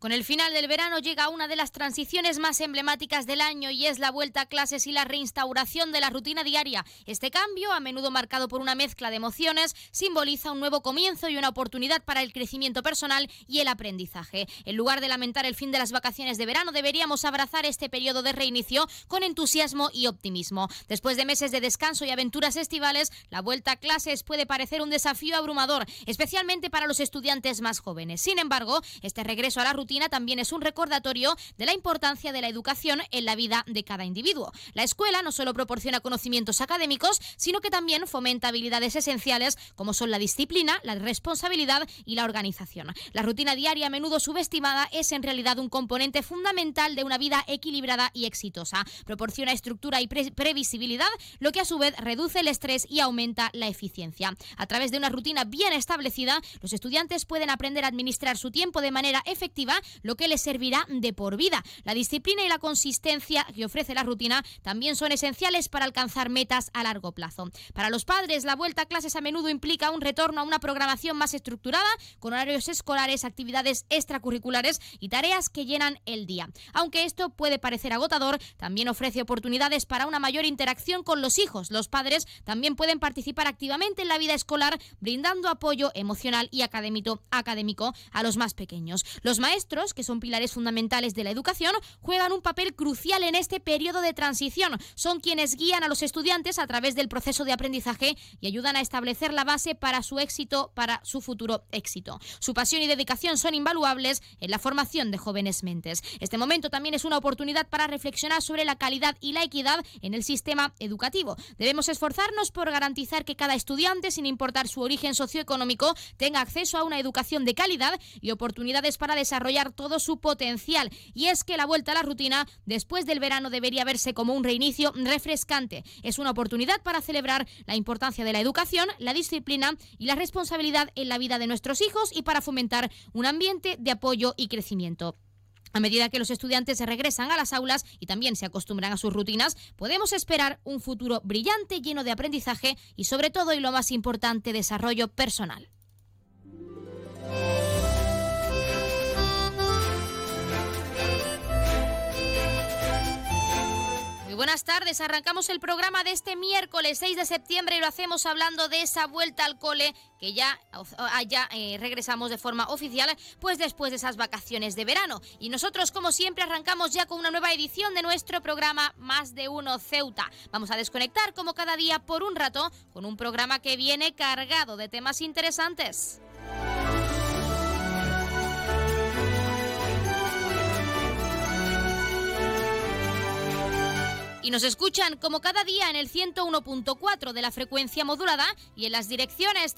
Con el final del verano llega una de las transiciones más emblemáticas del año y es la vuelta a clases y la reinstauración de la rutina diaria. Este cambio, a menudo marcado por una mezcla de emociones, simboliza un nuevo comienzo y una oportunidad para el crecimiento personal y el aprendizaje. En lugar de lamentar el fin de las vacaciones de verano, deberíamos abrazar este periodo de reinicio con entusiasmo y optimismo. Después de meses de descanso y aventuras estivales, la vuelta a clases puede parecer un desafío abrumador, especialmente para los estudiantes más jóvenes. Sin embargo, este regreso a la rutina también es un recordatorio de la importancia de la educación en la vida de cada individuo. La escuela no solo proporciona conocimientos académicos, sino que también fomenta habilidades esenciales como son la disciplina, la responsabilidad y la organización. La rutina diaria, a menudo subestimada, es en realidad un componente fundamental de una vida equilibrada y exitosa. Proporciona estructura y previsibilidad, lo que a su vez reduce el estrés y aumenta la eficiencia. A través de una rutina bien establecida, los estudiantes pueden aprender a administrar su tiempo de manera efectiva lo que les servirá de por vida. La disciplina y la consistencia que ofrece la rutina también son esenciales para alcanzar metas a largo plazo. Para los padres, la vuelta a clases a menudo implica un retorno a una programación más estructurada, con horarios escolares, actividades extracurriculares y tareas que llenan el día. Aunque esto puede parecer agotador, también ofrece oportunidades para una mayor interacción con los hijos. Los padres también pueden participar activamente en la vida escolar, brindando apoyo emocional y académico, a los más pequeños. Los maestros que son pilares fundamentales de la educación, juegan un papel crucial en este periodo de transición. Son quienes guían a los estudiantes a través del proceso de aprendizaje y ayudan a establecer la base para su éxito, para su futuro éxito. Su pasión y dedicación son invaluables en la formación de jóvenes mentes. Este momento también es una oportunidad para reflexionar sobre la calidad y la equidad en el sistema educativo. Debemos esforzarnos por garantizar que cada estudiante, sin importar su origen socioeconómico, tenga acceso a una educación de calidad y oportunidades para desarrollar todo su potencial. Y es que la vuelta a la rutina después del verano debería verse como un reinicio refrescante. Es una oportunidad para celebrar la importancia de la educación, la disciplina y la responsabilidad en la vida de nuestros hijos y para fomentar un ambiente de apoyo y crecimiento. A medida que los estudiantes se regresan a las aulas y también se acostumbran a sus rutinas, podemos esperar un futuro brillante lleno de aprendizaje y sobre todo y lo más importante, desarrollo personal. Buenas tardes. Arrancamos el programa de este miércoles 6 de septiembre y lo hacemos hablando de esa vuelta al cole que ya, ya eh, regresamos de forma oficial, pues después de esas vacaciones de verano. Y nosotros, como siempre, arrancamos ya con una nueva edición de nuestro programa Más de Uno Ceuta. Vamos a desconectar como cada día por un rato con un programa que viene cargado de temas interesantes. Nos escuchan como cada día en el 101.4 de la frecuencia modulada y en las direcciones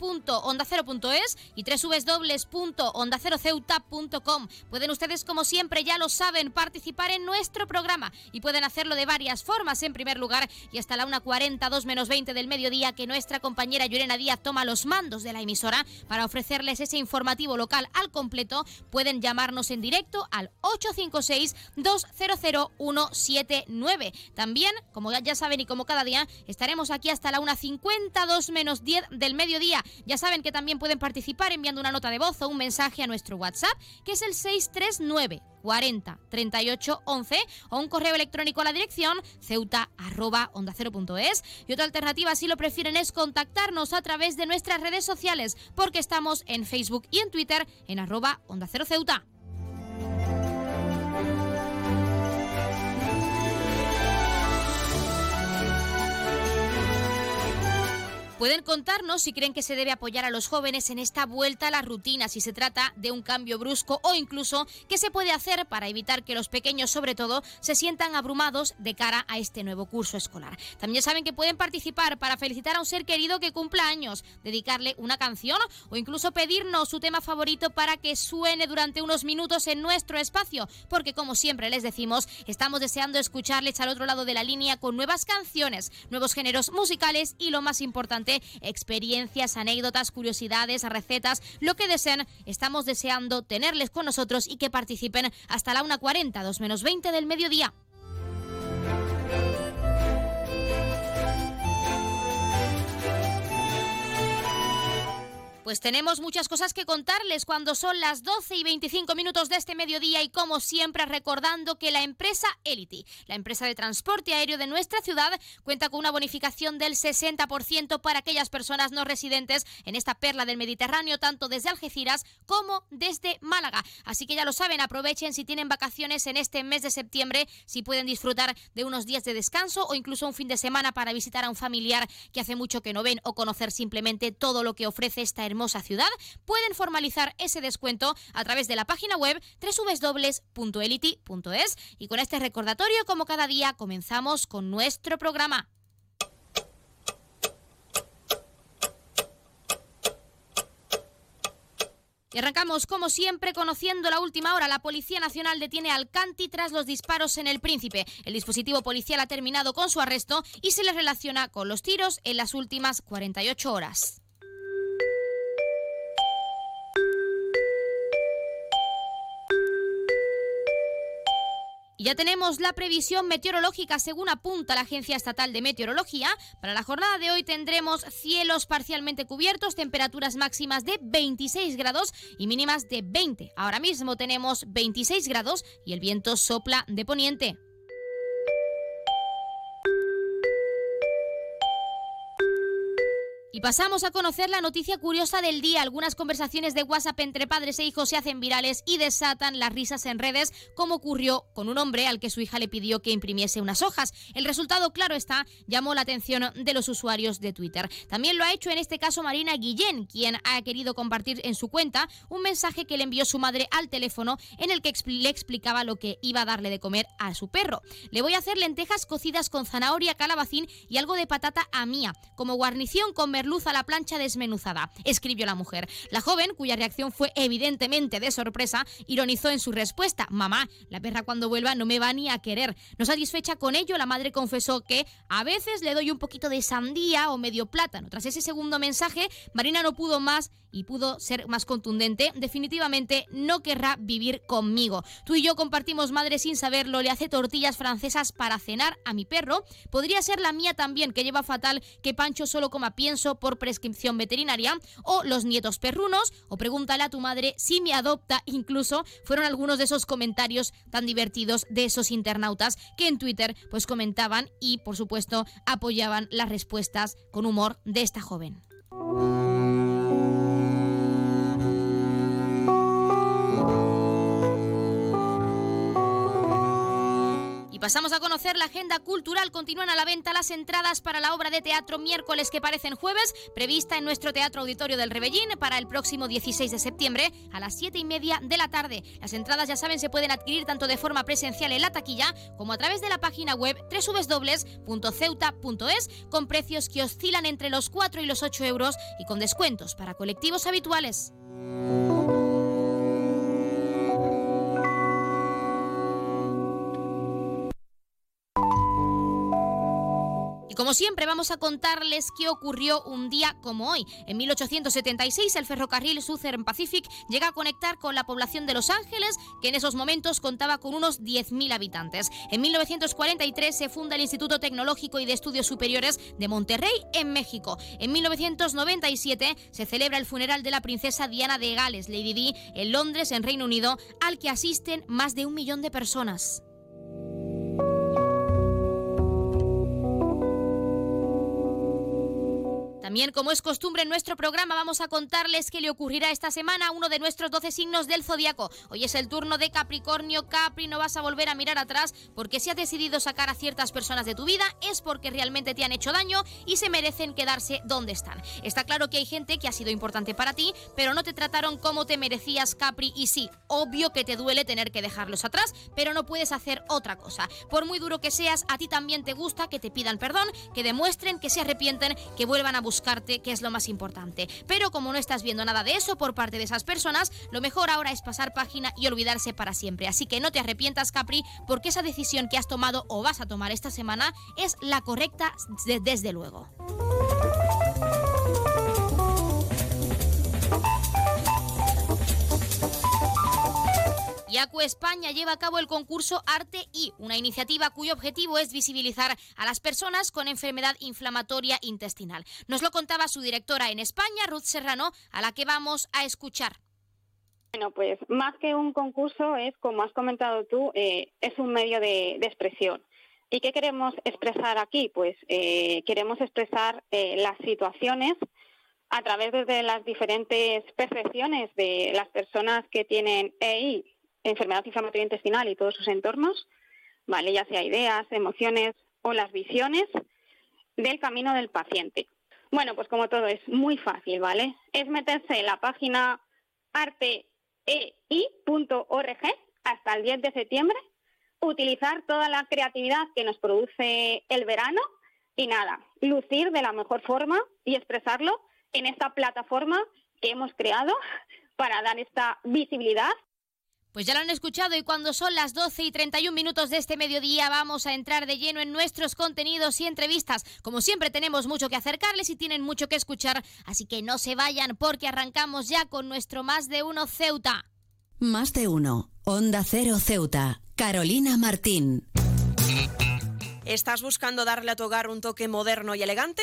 www.ondacero.es y www.ondaceroceuta.com. Pueden ustedes, como siempre, ya lo saben, participar en nuestro programa y pueden hacerlo de varias formas. En primer lugar, y hasta la 1.40, 2 menos 20 del mediodía, que nuestra compañera Llorena Díaz toma los mandos de la emisora para ofrecerles ese informativo local al completo, pueden llamarnos en directo al 856 200 177 9. También, como ya saben y como cada día, estaremos aquí hasta la 1.52 menos 10 del mediodía. Ya saben que también pueden participar enviando una nota de voz o un mensaje a nuestro WhatsApp, que es el 639 40 38 11 o un correo electrónico a la dirección ceuta arroba onda y otra alternativa si lo prefieren es contactarnos a través de nuestras redes sociales porque estamos en Facebook y en Twitter en arroba onda cero ceuta. Pueden contarnos si creen que se debe apoyar a los jóvenes en esta vuelta a la rutina, si se trata de un cambio brusco o incluso qué se puede hacer para evitar que los pequeños, sobre todo, se sientan abrumados de cara a este nuevo curso escolar. También saben que pueden participar para felicitar a un ser querido que cumpla años, dedicarle una canción o incluso pedirnos su tema favorito para que suene durante unos minutos en nuestro espacio, porque como siempre les decimos, estamos deseando escucharles al otro lado de la línea con nuevas canciones, nuevos géneros musicales y lo más importante experiencias, anécdotas, curiosidades, recetas, lo que deseen. Estamos deseando tenerles con nosotros y que participen hasta la 1.40, 2 menos 20 del mediodía. Pues tenemos muchas cosas que contarles cuando son las 12 y 25 minutos de este mediodía y como siempre recordando que la empresa Elity, la empresa de transporte aéreo de nuestra ciudad, cuenta con una bonificación del 60% para aquellas personas no residentes en esta perla del Mediterráneo, tanto desde Algeciras como desde Málaga. Así que ya lo saben, aprovechen si tienen vacaciones en este mes de septiembre, si pueden disfrutar de unos días de descanso o incluso un fin de semana para visitar a un familiar que hace mucho que no ven o conocer simplemente todo lo que ofrece esta hermosa ciudad, pueden formalizar ese descuento a través de la página web www.elity.es. Y con este recordatorio, como cada día, comenzamos con nuestro programa. Y arrancamos, como siempre, conociendo la última hora. La Policía Nacional detiene al Canti tras los disparos en el Príncipe. El dispositivo policial ha terminado con su arresto y se le relaciona con los tiros en las últimas 48 horas. Y ya tenemos la previsión meteorológica según apunta la Agencia Estatal de Meteorología. Para la jornada de hoy tendremos cielos parcialmente cubiertos, temperaturas máximas de 26 grados y mínimas de 20. Ahora mismo tenemos 26 grados y el viento sopla de poniente. Y pasamos a conocer la noticia curiosa del día. Algunas conversaciones de WhatsApp entre padres e hijos se hacen virales y desatan las risas en redes, como ocurrió con un hombre al que su hija le pidió que imprimiese unas hojas. El resultado, claro está, llamó la atención de los usuarios de Twitter. También lo ha hecho en este caso Marina Guillén, quien ha querido compartir en su cuenta un mensaje que le envió su madre al teléfono en el que le explicaba lo que iba a darle de comer a su perro. Le voy a hacer lentejas cocidas con zanahoria, calabacín y algo de patata a mía, como guarnición con merluza luz a la plancha desmenuzada, escribió la mujer. La joven, cuya reacción fue evidentemente de sorpresa, ironizó en su respuesta, mamá, la perra cuando vuelva no me va ni a querer. No satisfecha con ello, la madre confesó que a veces le doy un poquito de sandía o medio plátano. Tras ese segundo mensaje, Marina no pudo más y pudo ser más contundente. Definitivamente no querrá vivir conmigo. Tú y yo compartimos madre sin saberlo, le hace tortillas francesas para cenar a mi perro. Podría ser la mía también, que lleva fatal que Pancho solo coma pienso por prescripción veterinaria, o los nietos perrunos, o pregúntale a tu madre si me adopta, incluso fueron algunos de esos comentarios tan divertidos de esos internautas que en Twitter pues comentaban y por supuesto apoyaban las respuestas con humor de esta joven. Pasamos a conocer la agenda cultural. Continúan a la venta las entradas para la obra de teatro miércoles que parecen jueves, prevista en nuestro Teatro Auditorio del Rebellín para el próximo 16 de septiembre a las 7 y media de la tarde. Las entradas, ya saben, se pueden adquirir tanto de forma presencial en la taquilla como a través de la página web www.ceuta.es con precios que oscilan entre los 4 y los 8 euros y con descuentos para colectivos habituales. Como siempre vamos a contarles qué ocurrió un día como hoy. En 1876 el ferrocarril Southern Pacific llega a conectar con la población de Los Ángeles, que en esos momentos contaba con unos 10.000 habitantes. En 1943 se funda el Instituto Tecnológico y de Estudios Superiores de Monterrey, en México. En 1997 se celebra el funeral de la princesa Diana de Gales, Lady Di, en Londres, en Reino Unido, al que asisten más de un millón de personas. También, como es costumbre en nuestro programa, vamos a contarles qué le ocurrirá esta semana a uno de nuestros 12 signos del zodiaco. Hoy es el turno de Capricornio. Capri, no vas a volver a mirar atrás porque si has decidido sacar a ciertas personas de tu vida es porque realmente te han hecho daño y se merecen quedarse donde están. Está claro que hay gente que ha sido importante para ti, pero no te trataron como te merecías, Capri. Y sí, obvio que te duele tener que dejarlos atrás, pero no puedes hacer otra cosa. Por muy duro que seas, a ti también te gusta que te pidan perdón, que demuestren que se arrepienten, que vuelvan a buscarte, que es lo más importante. Pero como no estás viendo nada de eso por parte de esas personas, lo mejor ahora es pasar página y olvidarse para siempre. Así que no te arrepientas, Capri, porque esa decisión que has tomado o vas a tomar esta semana es la correcta desde luego. Yacu España lleva a cabo el concurso Arte y, una iniciativa cuyo objetivo es visibilizar a las personas con enfermedad inflamatoria intestinal. Nos lo contaba su directora en España, Ruth Serrano, a la que vamos a escuchar. Bueno, pues más que un concurso es, como has comentado tú, eh, es un medio de, expresión. ¿Y qué queremos expresar aquí? Pues eh, queremos expresar eh, las situaciones a través de las diferentes percepciones de las personas que tienen EI enfermedad inflamatoria intestinal y todos sus entornos, ¿vale? Ya sea ideas, emociones o las visiones del camino del paciente. Bueno, pues como todo es muy fácil, ¿vale? Es meterse en la página arteei.org hasta el 10 de septiembre, utilizar toda la creatividad que nos produce el verano y nada, lucir de la mejor forma y expresarlo en esta plataforma que hemos creado para dar esta visibilidad pues ya lo han escuchado y cuando son las 12 y 31 minutos de este mediodía vamos a entrar de lleno en nuestros contenidos y entrevistas. Como siempre tenemos mucho que acercarles y tienen mucho que escuchar, así que no se vayan porque arrancamos ya con nuestro Más de Uno Ceuta. Más de Uno, Onda Cero Ceuta, Carolina Martín. ¿Estás buscando darle a tu hogar un toque moderno y elegante?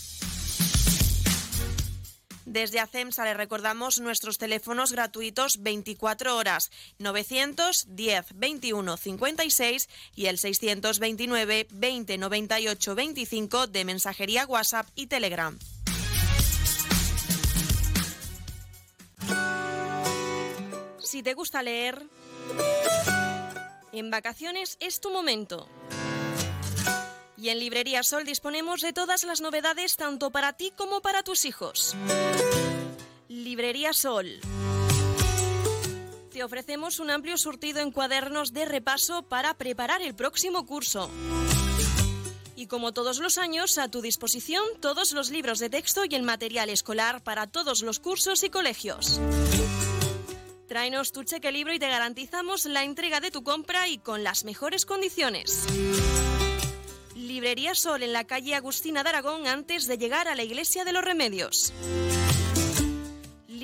Desde ACEMSA le recordamos nuestros teléfonos gratuitos 24 horas 910 21 56 y el 629 20 98 25 de mensajería WhatsApp y Telegram. Si te gusta leer, en vacaciones es tu momento. Y en Librería Sol disponemos de todas las novedades tanto para ti como para tus hijos. Librería Sol. Te ofrecemos un amplio surtido en cuadernos de repaso para preparar el próximo curso. Y como todos los años, a tu disposición todos los libros de texto y el material escolar para todos los cursos y colegios. Tráenos tu cheque libro y te garantizamos la entrega de tu compra y con las mejores condiciones. Librería Sol en la calle Agustina de Aragón antes de llegar a la Iglesia de los Remedios.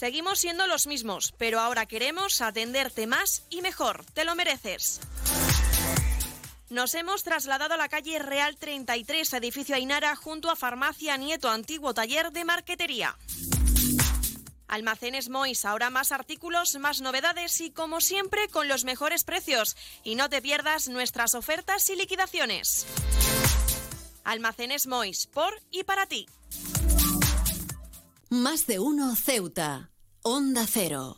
Seguimos siendo los mismos, pero ahora queremos atenderte más y mejor. Te lo mereces. Nos hemos trasladado a la calle Real 33, edificio Ainara, junto a Farmacia Nieto, antiguo taller de marquetería. Almacenes Mois, ahora más artículos, más novedades y como siempre con los mejores precios. Y no te pierdas nuestras ofertas y liquidaciones. Almacenes Mois, por y para ti. Más de uno Ceuta. Onda Cero.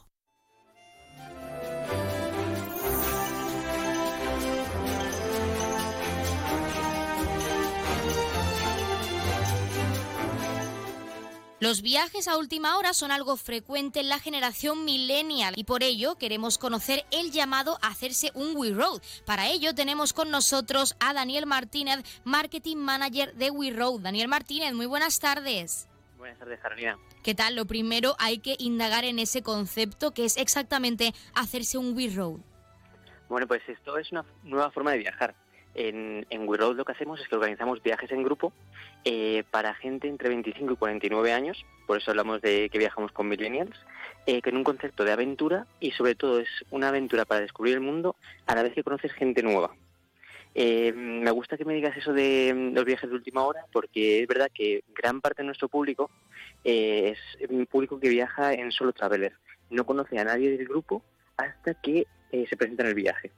Los viajes a última hora son algo frecuente en la generación millennial y por ello queremos conocer el llamado a hacerse un We Road. Para ello tenemos con nosotros a Daniel Martínez, Marketing Manager de We Road. Daniel Martínez, muy buenas tardes. Buenas tardes, Carolina. ¿Qué tal? Lo primero hay que indagar en ese concepto que es exactamente hacerse un We Road. Bueno, pues esto es una nueva forma de viajar. En, en We Road lo que hacemos es que organizamos viajes en grupo eh, para gente entre 25 y 49 años, por eso hablamos de que viajamos con millennials, eh, con un concepto de aventura y sobre todo es una aventura para descubrir el mundo a la vez que conoces gente nueva. Eh, me gusta que me digas eso de mm, los viajes de última hora, porque es verdad que gran parte de nuestro público eh, es un público que viaja en solo traveler. No conoce a nadie del grupo hasta que eh, se presenta en el viaje.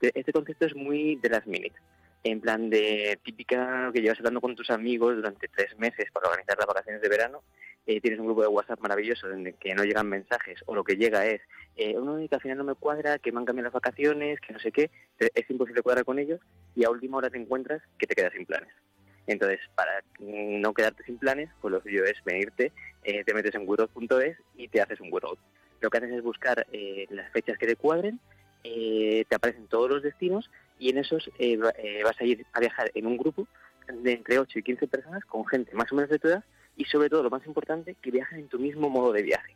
Este concepto es muy de las minute. En plan de típica que llevas hablando con tus amigos durante tres meses para organizar las vacaciones de verano eh, tienes un grupo de WhatsApp maravilloso en que no llegan mensajes o lo que llega es eh, uno que al final no me cuadra, que me han cambiado las vacaciones, que no sé qué, es imposible cuadrar con ellos y a última hora te encuentras que te quedas sin planes. Entonces, para no quedarte sin planes, pues lo suyo es venirte, eh, te metes en WeRoad.es y te haces un WeRoad. Lo que haces es buscar eh, las fechas que te cuadren, te aparecen todos los destinos y en esos vas a ir a viajar en un grupo de entre 8 y 15 personas con gente más o menos de tu edad y sobre todo, lo más importante, que viajen en tu mismo modo de viaje.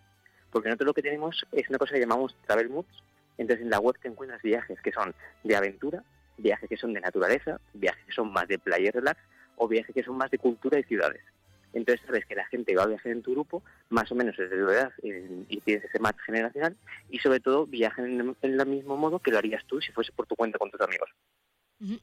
Porque nosotros lo que tenemos es una cosa que llamamos Travel Moods. Entonces en la web te encuentras viajes que son de aventura, viajes que son de naturaleza, viajes que son más de playa y relax o viajes que son más de cultura y ciudades. Entonces sabes que la gente va a viajar en tu grupo, más o menos es de tu edad y tienes ese match generacional y sobre todo viajan en el mismo modo que lo harías tú si fuese por tu cuenta con tus amigos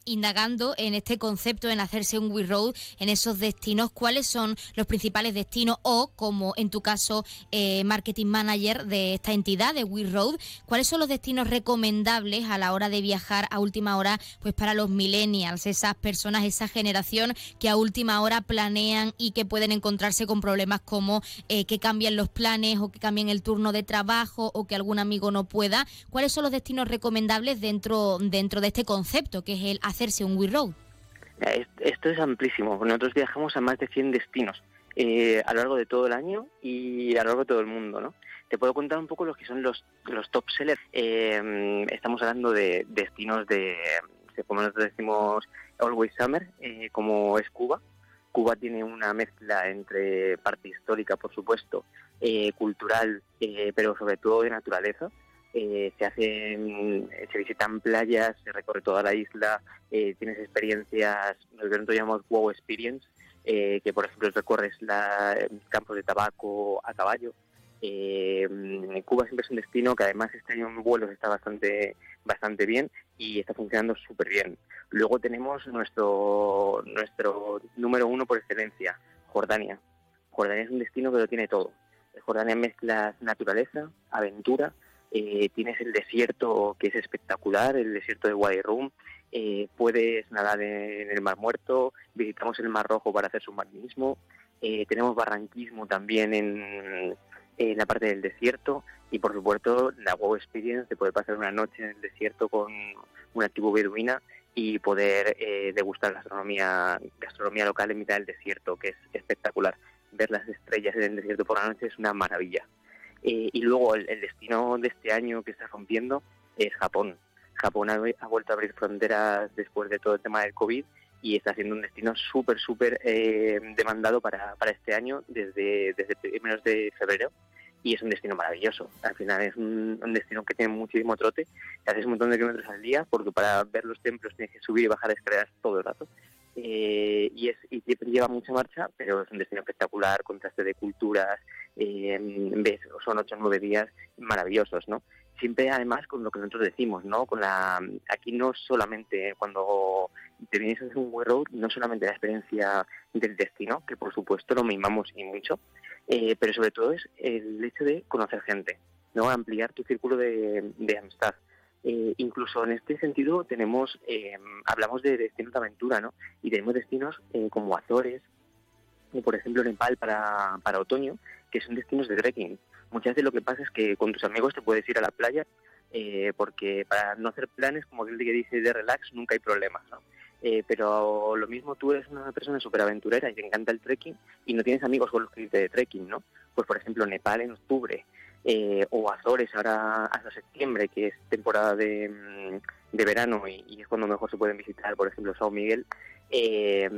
indagando en este concepto, en hacerse un We Road, en esos destinos, cuáles son los principales destinos o, como en tu caso, eh, marketing manager de esta entidad de We Road, cuáles son los destinos recomendables a la hora de viajar a última hora, pues para los millennials, esas personas, esa generación que a última hora planean y que pueden encontrarse con problemas como eh, que cambien los planes o que cambien el turno de trabajo o que algún amigo no pueda. ¿Cuáles son los destinos recomendables dentro, dentro de este concepto que es el hacerse un We Road? Esto es amplísimo. Nosotros viajamos a más de 100 destinos eh, a lo largo de todo el año y a lo largo de todo el mundo, ¿no? Te puedo contar un poco los que son los, los top sellers. Eh, estamos hablando de destinos de, como nosotros decimos, Always Summer, eh, como es Cuba. Cuba tiene una mezcla entre parte histórica, por supuesto, cultural, pero sobre todo de naturaleza. Eh, se hacen, se visitan playas, se recorre toda la isla, eh, tienes experiencias, nosotros llamamos wow experience, eh, que por ejemplo recorres la, campos de tabaco a caballo. Cuba siempre es un destino que además este año en vuelos está bastante bastante bien y está funcionando súper bien. Luego tenemos nuestro nuestro número uno por excelencia, Jordania. Jordania es un destino que lo tiene todo. Jordania mezcla naturaleza, aventura, eh, tienes el desierto que es espectacular, el desierto de Wadi Rum, eh, puedes nadar en el Mar Muerto, visitamos el Mar Rojo para hacer submarinismo, eh, tenemos barranquismo también en, la parte del desierto y por supuesto la Wow Experience de poder pasar una noche en el desierto con una tribu beduina y poder degustar gastronomía, gastronomía local en mitad del desierto, que es espectacular. ver las estrellas en el desierto por la noche es una maravilla. Eh, y luego el, destino de este año que está rompiendo es Japón. Japón ha, vuelto a abrir fronteras después de todo el tema del COVID y está siendo un destino súper, súper eh, demandado para, para este año desde, desde primeros de febrero y es un destino maravilloso. Al final es un, destino que tiene muchísimo trote, haces un montón de kilómetros al día porque para ver los templos tienes que subir y bajar escaleras todo el rato. Eh, y, es, y lleva mucha marcha, pero es un destino espectacular, contraste de culturas, son ocho o nueve días maravillosos, ¿no? Siempre además con lo que nosotros decimos, ¿no? Con la, aquí no solamente cuando te vienes a hacer un web road, no solamente la experiencia del destino, que por supuesto lo mimamos y mucho, eh, pero sobre todo es el hecho de conocer gente, ¿no? Ampliar tu círculo de, amistad. Eh, incluso en este sentido tenemos, eh, hablamos de destinos de aventura, ¿no? Y tenemos destinos eh, como Azores, por ejemplo Nepal para, para otoño, que son destinos de trekking. Muchas veces lo que pasa es que con tus amigos te puedes ir a la playa, porque para no hacer planes, como el que dice de relax, nunca hay problemas, ¿no? pero lo mismo tú eres una persona súper aventurera y te encanta el trekking y no tienes amigos con los que irte de trekking, ¿no? Pues por ejemplo Nepal en octubre, eh, o Azores ahora hasta septiembre, que es temporada de, mm, verano y, es cuando mejor se pueden visitar, por ejemplo, Sao Miguel, eh,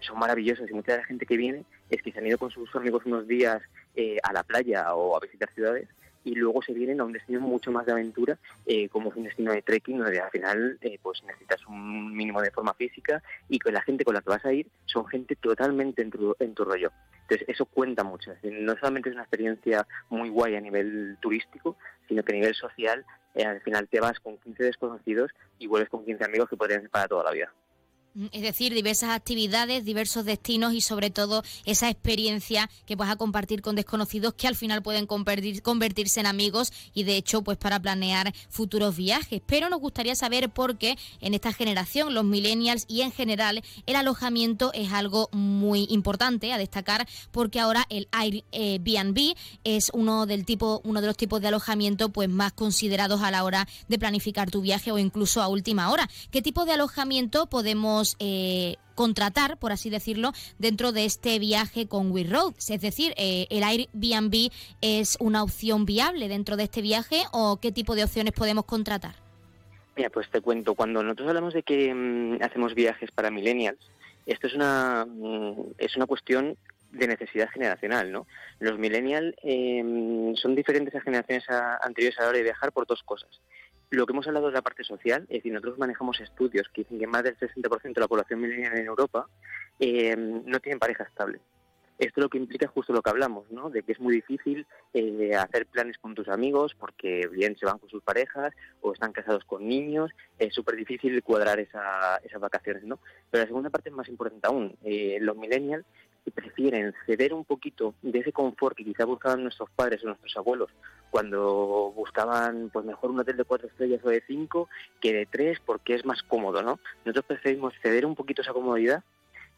son maravillosos y mucha de la gente que viene es que se han ido con sus amigos unos días eh, a la playa o a visitar ciudades y luego se vienen a un destino mucho más de aventura, como es un destino de trekking, donde al final pues necesitas un mínimo de forma física y con la gente con la que vas a ir son gente totalmente en tu, en tu rollo. Entonces, eso cuenta mucho. no solamente es una experiencia muy guay a nivel turístico, sino que a nivel social, eh, al final te vas con 15 desconocidos y vuelves con 15 amigos que podrían ser para toda la vida. Mm, es decir, diversas actividades, diversos destinos y sobre todo esa experiencia que vas a compartir con desconocidos que al final pueden convertirse en amigos y de hecho pues para planear futuros viajes. Pero nos gustaría saber por qué en esta generación, los millennials y en general el alojamiento es algo muy importante a destacar porque ahora el Airbnb es uno del tipo, uno de los tipos de alojamiento pues más considerados a la hora de planificar tu viaje o incluso a última hora. ¿Qué tipo de alojamiento podemos eh, contratar, por así decirlo, dentro de este viaje con We Road. Es decir, eh, ¿el Airbnb es una opción viable dentro de este viaje o qué tipo de opciones podemos contratar? Mira, pues te cuento, cuando nosotros hablamos de que mm, hacemos viajes para millennials, esto es una, mm, es una cuestión de necesidad generacional, ¿no? Los millennials em, son diferentes a generaciones anteriores a la hora de viajar por dos cosas lo que hemos hablado de la parte social, es decir, nosotros manejamos estudios que dicen que más del 60% de la población milenial en Europa eh, no tienen pareja estable. Esto lo que implica justo lo que hablamos, ¿no? De que es muy difícil eh, hacer planes con tus amigos porque bien se van con sus parejas o están casados con niños. Es súper difícil cuadrar esa, esas vacaciones, ¿no? Pero la segunda parte es más importante aún. Eh, los millennials prefieren ceder un poquito de ese confort que quizá buscaban nuestros padres o nuestros abuelos cuando buscaban pues mejor un hotel de cuatro estrellas o de cinco que de tres porque es más cómodo, ¿no? Nosotros preferimos ceder un poquito esa comodidad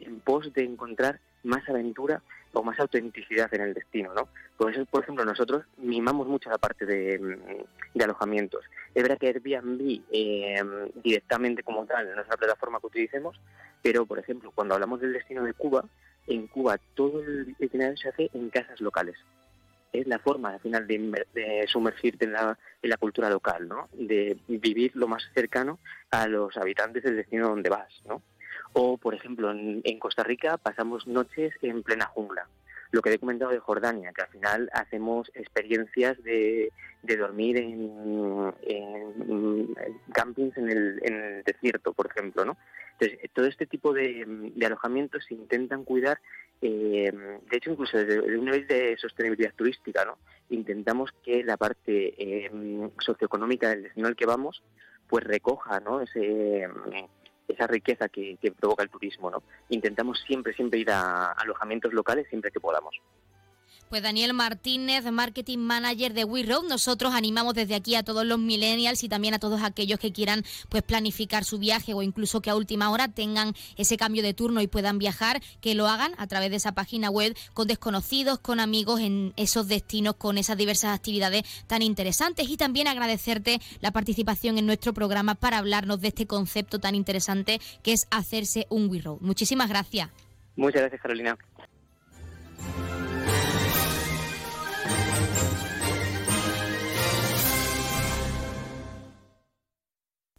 en pos de encontrar más aventura o más autenticidad en el destino, ¿no? Por eso, por ejemplo, nosotros mimamos mucho la parte de, mm, alojamientos. Es verdad que Airbnb eh, directamente como tal no es la plataforma que utilicemos, pero, por ejemplo, cuando hablamos del destino de Cuba, en Cuba todo el itinerario se hace en casas locales es la forma al final de, sumergirte en la, en la, cultura local, ¿no? De vivir lo más cercano a los habitantes del destino donde vas, ¿no? O, por ejemplo, en, Costa Rica pasamos noches en plena jungla. Lo que he comentado de Jordania, que al final hacemos experiencias de, de dormir en, campings en el, en el desierto, por ejemplo, ¿no? Entonces, todo este tipo de, alojamientos se intentan cuidar eh, de hecho, incluso desde un nivel de sostenibilidad turística, ¿no? intentamos que la parte eh, socioeconómica del destino al que vamos pues recoja ¿no? Ese, esa riqueza que, provoca el turismo. ¿no? Intentamos siempre, siempre ir a alojamientos locales siempre que podamos. Pues Daniel Martínez, Marketing Manager de We Road, nosotros animamos desde aquí a todos los millennials y también a todos aquellos que quieran pues planificar su viaje o incluso que a última hora tengan ese cambio de turno y puedan viajar, que lo hagan a través de esa página web con desconocidos, con amigos en esos destinos, con esas diversas actividades tan interesantes y también agradecerte la participación en nuestro programa para hablarnos de este concepto tan interesante que es hacerse un We Road. Muchísimas gracias. Muchas gracias, Carolina.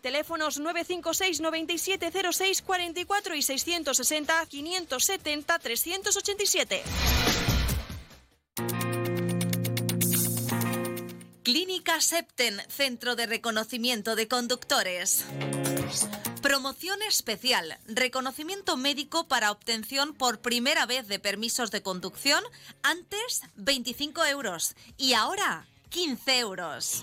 Teléfonos 956 9706 44 y 660 570 387. Clínica Septen, Centro de Reconocimiento de Conductores. Promoción especial, reconocimiento médico para obtención por primera vez de permisos de conducción, antes 25 euros y ahora 15 euros.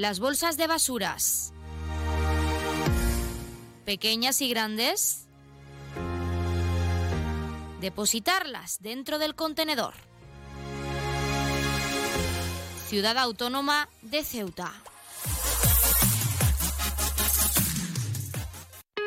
Las bolsas de basuras. Pequeñas y grandes. Depositarlas dentro del contenedor. Ciudad Autónoma de Ceuta.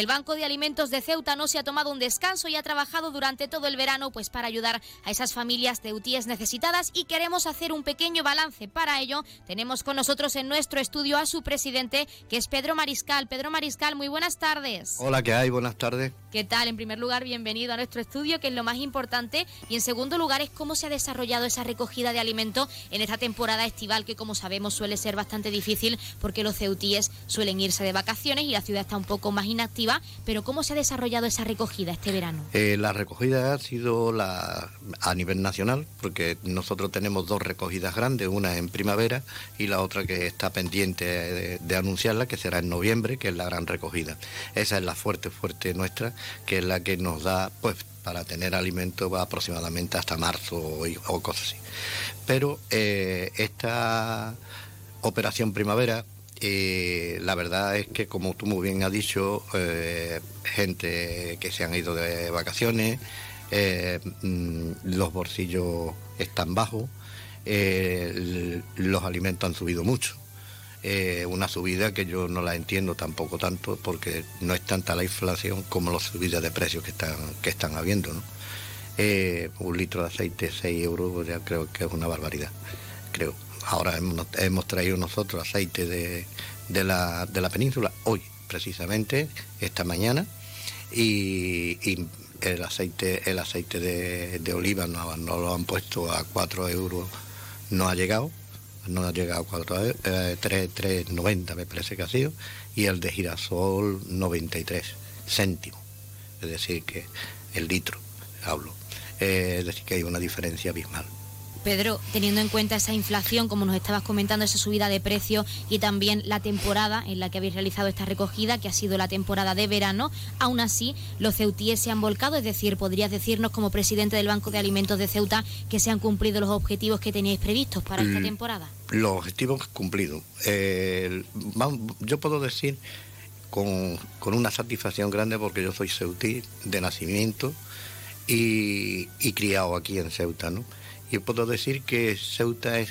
El Banco de Alimentos de Ceuta no se ha tomado un descanso y ha trabajado durante todo el verano pues para ayudar a esas familias ceutíes necesitadas y queremos hacer un pequeño balance. Para ello tenemos con nosotros en nuestro estudio a su presidente que es Pedro Mariscal. Pedro Mariscal, muy buenas tardes. Hola, ¿qué hay? Buenas tardes. ¿Qué tal? En primer lugar, bienvenido a nuestro estudio, que es lo más importante. Y en segundo lugar, es cómo se ha desarrollado esa recogida de alimentos en esta temporada estival, que como sabemos suele ser bastante difícil porque los ceutíes suelen irse de vacaciones y la ciudad está un poco más inactiva. Pero ¿cómo se ha desarrollado esa recogida este verano? Eh, la recogida ha sido la, a nivel nacional, porque nosotros tenemos dos recogidas grandes, una en primavera y la otra que está pendiente de, anunciarla, que será en noviembre, que es la gran recogida. Esa es la fuerte, fuerte nuestra, que es la que nos da, pues, para tener alimento va aproximadamente hasta marzo o, o cosas así. Pero eh, esta operación primavera, eh, la verdad es que, como tú muy bien has dicho, eh, gente que se han ido de vacaciones, eh, mm, los bolsillos están bajos, los alimentos han subido mucho. Una subida que yo no la entiendo tampoco tanto porque no es tanta la inflación como las subidas de precios que están, que están habiendo. ¿no? Un litro de aceite, 6 euros, ya creo que es una barbaridad. Creo. Ahora hemos, traído nosotros aceite de, de, la, de la península, hoy precisamente, esta mañana, y, el aceite, el aceite de, oliva no, lo han puesto a 4 euros, no ha llegado, no ha llegado a 4 eh, 3,90 me parece que ha sido, y el de girasol 93 céntimos, es decir, que el litro, hablo, eh, es decir, que hay una diferencia abismal. Pedro, teniendo en cuenta esa inflación, como nos estabas comentando, esa subida de precio y también la temporada en la que habéis realizado esta recogida, que ha sido la temporada de verano, aún así los ceutíes se han volcado, es decir, podrías decirnos como presidente del Banco de Alimentos de Ceuta que se han cumplido los objetivos que teníais previstos para esta mm, temporada. Los objetivos cumplidos. yo puedo decir con, una satisfacción grande porque yo soy ceutí de nacimiento y, y criado aquí en Ceuta, ¿no? Y puedo decir que Ceuta es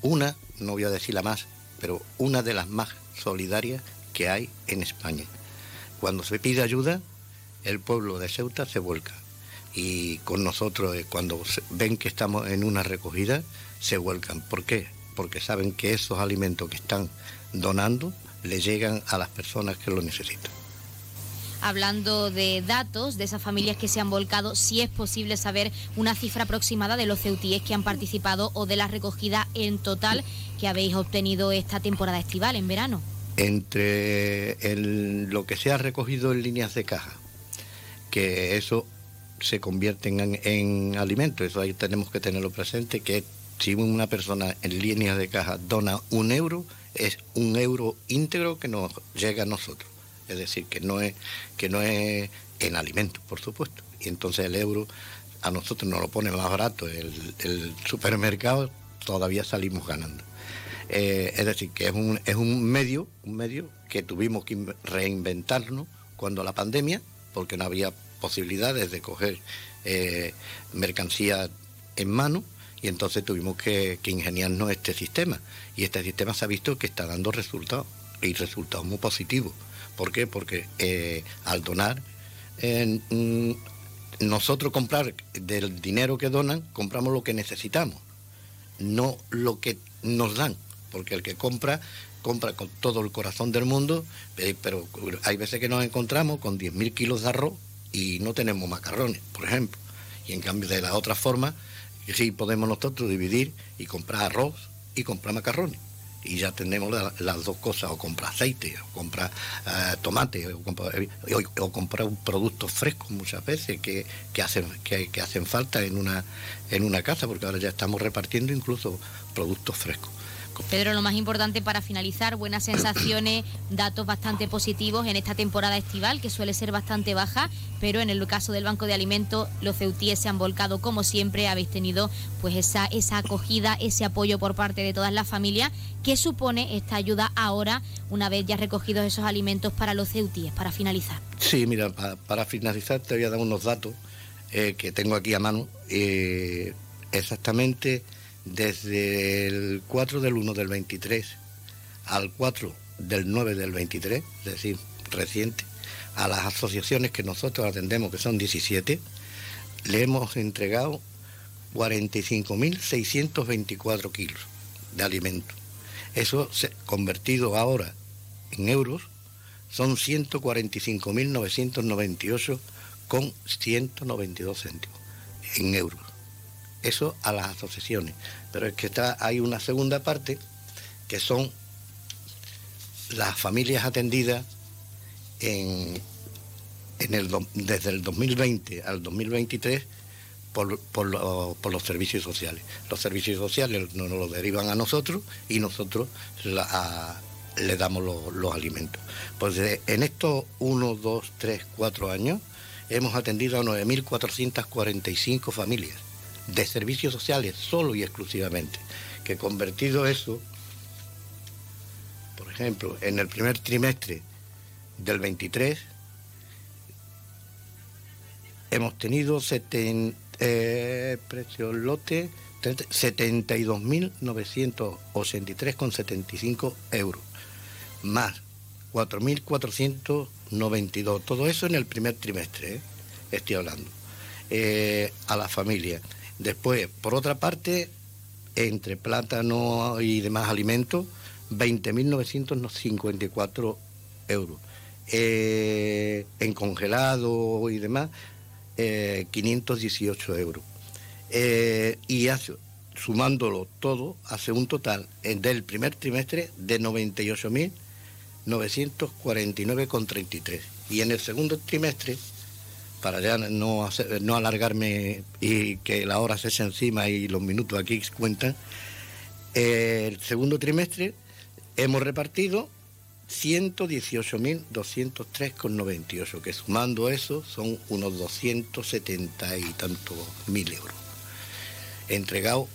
una, no voy a decir la más, pero una de las más solidarias que hay en España. Cuando se pide ayuda, el pueblo de Ceuta se vuelca. Y con nosotros, eh, cuando ven que estamos en una recogida, se vuelcan. ¿Por qué? Porque saben que esos alimentos que están donando le llegan a las personas que lo necesitan hablando de datos de esas familias que se han volcado, si es posible saber una cifra aproximada de los ceutíes que han participado o de la recogida en total que habéis obtenido esta temporada estival en verano. Entre lo que se ha recogido en líneas de caja, que eso se convierte en, en eso ahí tenemos que tenerlo presente, que si una persona en líneas de caja dona un euro, es un euro íntegro que nos llega a nosotros es decir, que no es, que no es en alimentos, por supuesto. Y entonces el euro a nosotros nos lo pone más barato el, supermercado, todavía salimos ganando. Eh, es decir, que es un, es un medio, un medio que tuvimos que reinventarnos cuando la pandemia, porque no había posibilidades de coger eh, mercancía en mano, y entonces tuvimos que, que, ingeniarnos este sistema. Y este sistema se ha visto que está dando resultados, y resultados muy positivos. ¿Por qué? Porque eh, al donar, mm, nosotros comprar del dinero que donan, compramos lo que necesitamos, no lo que nos dan, porque el que compra, compra con todo el corazón del mundo, eh, pero hay veces que nos encontramos con 10.000 kilos de arroz y no tenemos macarrones, por ejemplo. Y en cambio de la otra forma, sí podemos nosotros dividir y comprar arroz y comprar macarrones y ya tenemos las dos cosas, o comprar aceite, o comprar eh, tomate, o comprar, o, comprar productos frescos muchas veces que, hacen, que, que, hacen falta en una, en una casa, porque ahora ya estamos repartiendo incluso productos frescos. Pedro, lo más importante para finalizar, buenas sensaciones, datos bastante positivos en esta temporada estival, que suele ser bastante baja, pero en el caso del Banco de Alimentos, los ceutíes se han volcado como siempre, habéis tenido pues esa, esa acogida, ese apoyo por parte de todas las familias. ¿Qué supone esta ayuda ahora, una vez ya recogidos esos alimentos para los ceutíes, para finalizar? Sí, mira, para, finalizar te voy a dar unos datos eh, que tengo aquí a mano. Eh, exactamente desde el 4 del 1 del 23 al 4 del 9 del 23, es decir, reciente, a las asociaciones que nosotros atendemos, que son 17, le hemos entregado 45.624 kilos de alimentos. Eso convertido ahora en euros son 145.998 con 192 céntimos en euros. Eso a las asociaciones. Pero es que está, hay una segunda parte que son las familias atendidas en, en el, desde el 2020 al 2023 por, por, los servicios sociales. Los servicios sociales nos lo derivan a nosotros y nosotros le damos los alimentos. Pues en estos 1, 2, 3, 4 años hemos atendido a 9.445 familias de servicios sociales solo y exclusivamente, que convertido eso, por ejemplo, en el primer trimestre del 23, hemos tenido seten, eh, precio lote 72.983,75 euros, más 4.492, todo eso en el primer trimestre, ¿eh? estoy hablando, eh, a la familia. Después, por otra parte, entre plátano y demás alimentos, 20.954 euros. Eh, en congelado y demás, 518 euros. y hace, sumándolo todo, hace un total del primer trimestre de 98.949,33. Y en el segundo trimestre, para ya no, no alargarme y que la hora se eche encima y los minutos aquí cuentan, el segundo trimestre hemos repartido 118.203,98, que sumando eso son unos 270 y tantos mil euros. Entregados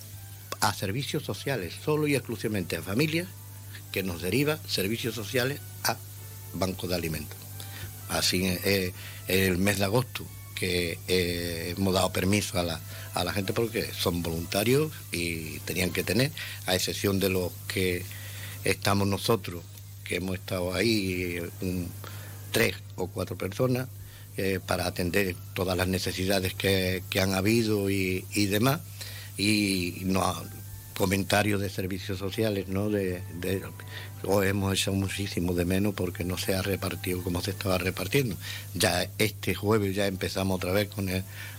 a servicios sociales, solo y exclusivamente a familias, que nos deriva servicios sociales a bancos de alimentos. Así, eh, el mes de agosto, que eh, hemos dado permiso a la, a la gente porque son voluntarios y tenían que tener, a excepción de los que estamos nosotros, que hemos estado ahí, tres o cuatro personas, eh, para atender todas las necesidades que, han habido y, y demás y no comentarios de servicios sociales, ¿no? De, o hemos hecho muchísimo de menos porque no se ha repartido como se estaba repartiendo. Ya este jueves ya empezamos otra vez con,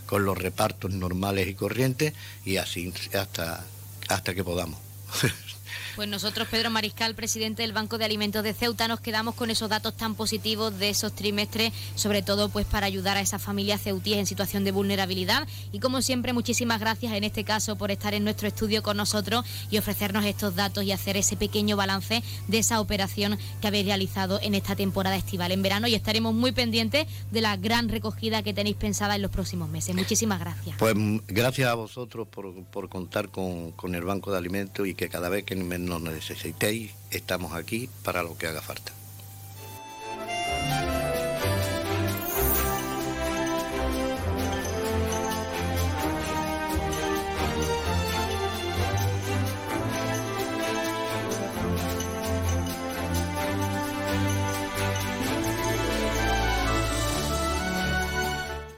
con los repartos normales y corrientes y así hasta, hasta que podamos. Pues nosotros, Pedro Mariscal, presidente del Banco de Alimentos de Ceuta, nos quedamos con esos datos tan positivos de esos trimestres, sobre todo pues para ayudar a esas familias ceutíes en situación de vulnerabilidad. Y como siempre, muchísimas gracias en este caso por estar en nuestro estudio con nosotros y ofrecernos estos datos y hacer ese pequeño balance de esa operación que habéis realizado en esta temporada estival en verano y estaremos muy pendientes de la gran recogida que tenéis pensada en los próximos meses. Muchísimas gracias. Pues gracias a vosotros por, contar con, con, el Banco de Alimentos y que cada vez que me nos necesitéis, estamos aquí para lo que haga falta.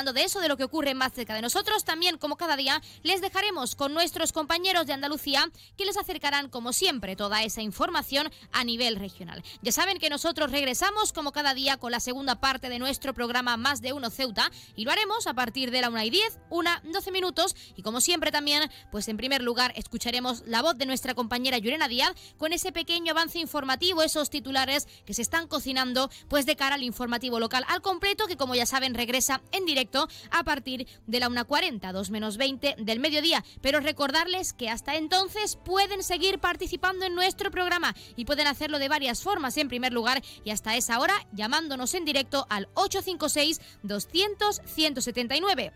Hablando de eso, de lo que ocurre más cerca de nosotros, también como cada día les dejaremos con nuestros compañeros de Andalucía que les acercarán como siempre toda esa información a nivel regional. Ya saben que nosotros regresamos como cada día con la segunda parte de nuestro programa Más de Uno Ceuta y lo haremos a partir de la 1 y 10, una 12 minutos y como siempre también, pues en primer lugar escucharemos la voz de nuestra compañera Yurena Díaz con ese pequeño avance informativo, esos titulares que se están cocinando pues de cara al informativo local al completo que como ya saben regresa en directo a partir de la 1.40, 2 menos 20 del mediodía. Pero recordarles que hasta entonces pueden seguir participando en nuestro programa y pueden hacerlo de varias formas. En primer lugar, y hasta esa hora, llamándonos en directo al 856 200 179.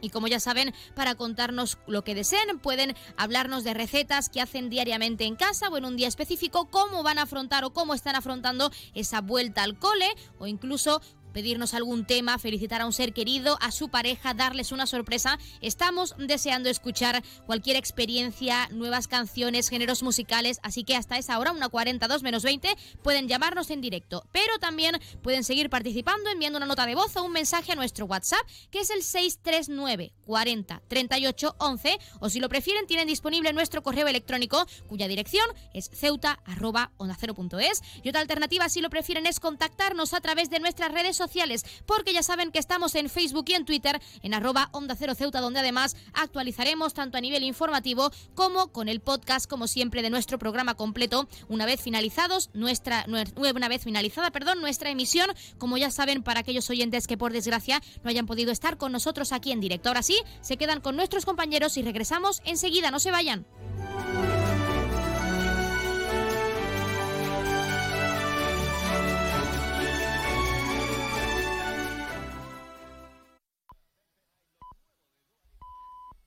Y como ya saben, para contarnos lo que deseen, pueden hablarnos de recetas que hacen diariamente en casa o en un día específico, cómo van a afrontar o cómo están afrontando esa vuelta al cole o incluso pedirnos algún tema, felicitar a un ser querido, a su pareja, darles una sorpresa. Estamos deseando escuchar cualquier experiencia, nuevas canciones, géneros musicales, así que hasta esa hora, una 42 menos 20, pueden llamarnos en directo. Pero también pueden seguir participando enviando una nota de voz o un mensaje a nuestro WhatsApp, que es el 639 40 38 11, o si lo prefieren, tienen disponible nuestro correo electrónico, cuya dirección es ceuta y otra alternativa, si lo prefieren, es contactarnos a través de nuestras redes sociales porque ya saben que estamos en Facebook y en Twitter, en arroba Onda Cero Ceuta, donde además actualizaremos tanto a nivel informativo como con el podcast, como siempre, de nuestro programa completo, una vez finalizados, nuestra, una vez finalizada, perdón, nuestra emisión, como ya saben, para aquellos oyentes que por desgracia no hayan podido estar con nosotros aquí en directo. Ahora sí, se quedan con nuestros compañeros y regresamos enseguida, no se vayan.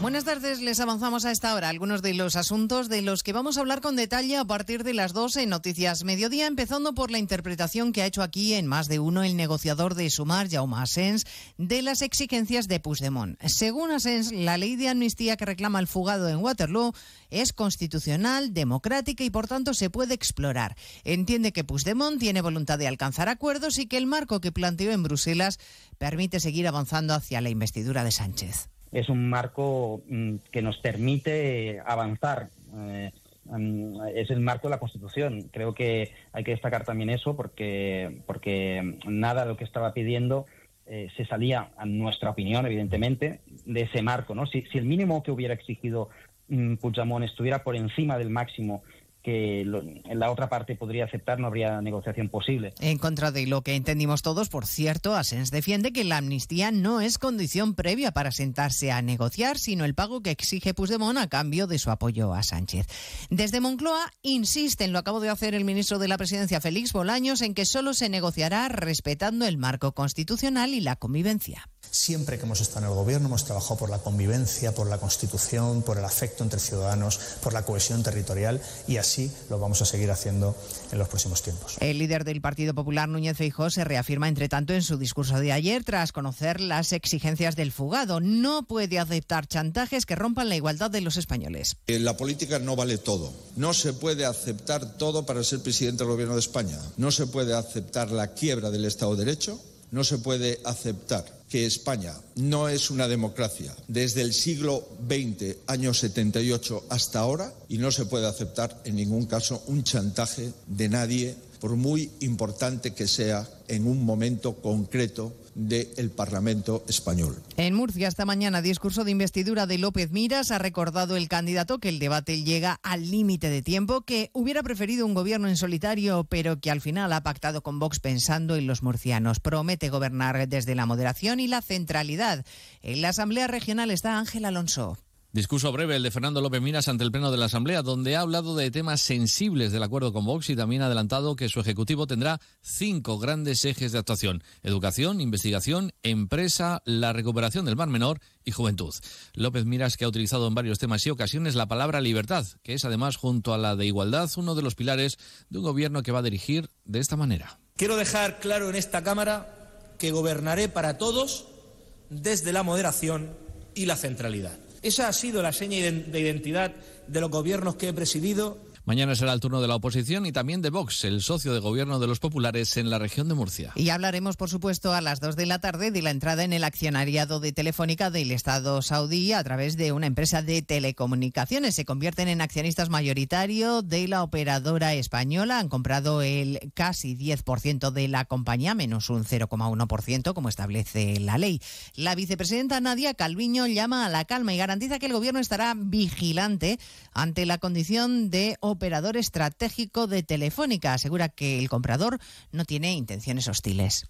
Buenas tardes, les avanzamos a esta hora algunos de los asuntos de los que vamos a hablar con detalle a partir de las 12 en Noticias Mediodía, empezando por la interpretación que ha hecho aquí en más de uno el negociador de Sumar, Jaume Asens, de las exigencias de Puigdemont. Según Asens, la ley de amnistía que reclama el fugado en Waterloo es constitucional, democrática y por tanto se puede explorar. Entiende que Puigdemont tiene voluntad de alcanzar acuerdos y que el marco que planteó en Bruselas permite seguir avanzando hacia la investidura de Sánchez es un marco mm, que nos permite avanzar. Eh, mm, es el marco de la Constitución. Creo que hay que destacar también eso porque, porque nada de lo que estaba pidiendo eh, se salía, a nuestra opinión, evidentemente, de ese marco. ¿no? Si, si el mínimo que hubiera exigido mm, Puigdemont estuviera por encima del máximo que la otra parte podría aceptar, no habría negociación posible. En contra de lo que entendimos todos, por cierto, Asens defiende que la amnistía no es condición previa para sentarse a negociar, sino el pago que exige Puigdemont a cambio de su apoyo a Sánchez. Desde Moncloa insisten, lo acabo de hacer el ministro de la Presidencia, Félix Bolaños, en que solo se negociará respetando el marco constitucional y la convivencia. Siempre que hemos estado en el gobierno hemos trabajado por la convivencia, por la constitución, por el afecto entre ciudadanos, por la cohesión territorial y así lo vamos a seguir haciendo en los próximos tiempos. El líder del Partido Popular, Núñez Feijóo, se reafirma entre tanto en su discurso de ayer tras conocer las exigencias del fugado. No puede aceptar chantajes que rompan la igualdad de los españoles. La política no vale todo. No se puede aceptar todo para ser presidente del gobierno de España. No se puede aceptar la quiebra del Estado de Derecho. No se puede aceptar que España no es una democracia desde el siglo XX, año 78, hasta ahora, y no se puede aceptar en ningún caso un chantaje de nadie, por muy importante que sea en un momento concreto del Parlamento español. En Murcia esta mañana discurso de investidura de López Miras ha recordado el candidato que el debate llega al límite de tiempo, que hubiera preferido un gobierno en solitario, pero que al final ha pactado con Vox pensando en los murcianos. Promete gobernar desde la moderación y la centralidad. En la Asamblea Regional está Ángel Alonso. Discurso breve el de Fernando López Miras ante el Pleno de la Asamblea, donde ha hablado de temas sensibles del acuerdo con Vox y también ha adelantado que su Ejecutivo tendrá cinco grandes ejes de actuación. Educación, investigación, empresa, la recuperación del Mar Menor y juventud. López Miras que ha utilizado en varios temas y ocasiones la palabra libertad, que es además junto a la de igualdad uno de los pilares de un gobierno que va a dirigir de esta manera. Quiero dejar claro en esta Cámara que gobernaré para todos desde la moderación y la centralidad. Esa ha sido la seña de identidad de los gobiernos que he presidido Mañana será el turno de la oposición y también de Vox, el socio de gobierno de los populares en la región de Murcia. Y hablaremos, por supuesto, a las dos de la tarde de la entrada en el accionariado de Telefónica del Estado saudí a través de una empresa de telecomunicaciones. Se convierten en accionistas mayoritarios de la operadora española. Han comprado el casi 10% de la compañía, menos un 0,1%, como establece la ley. La vicepresidenta Nadia Calviño llama a la calma y garantiza que el gobierno estará vigilante ante la condición de operador estratégico de Telefónica. Asegura que el comprador no tiene intenciones hostiles.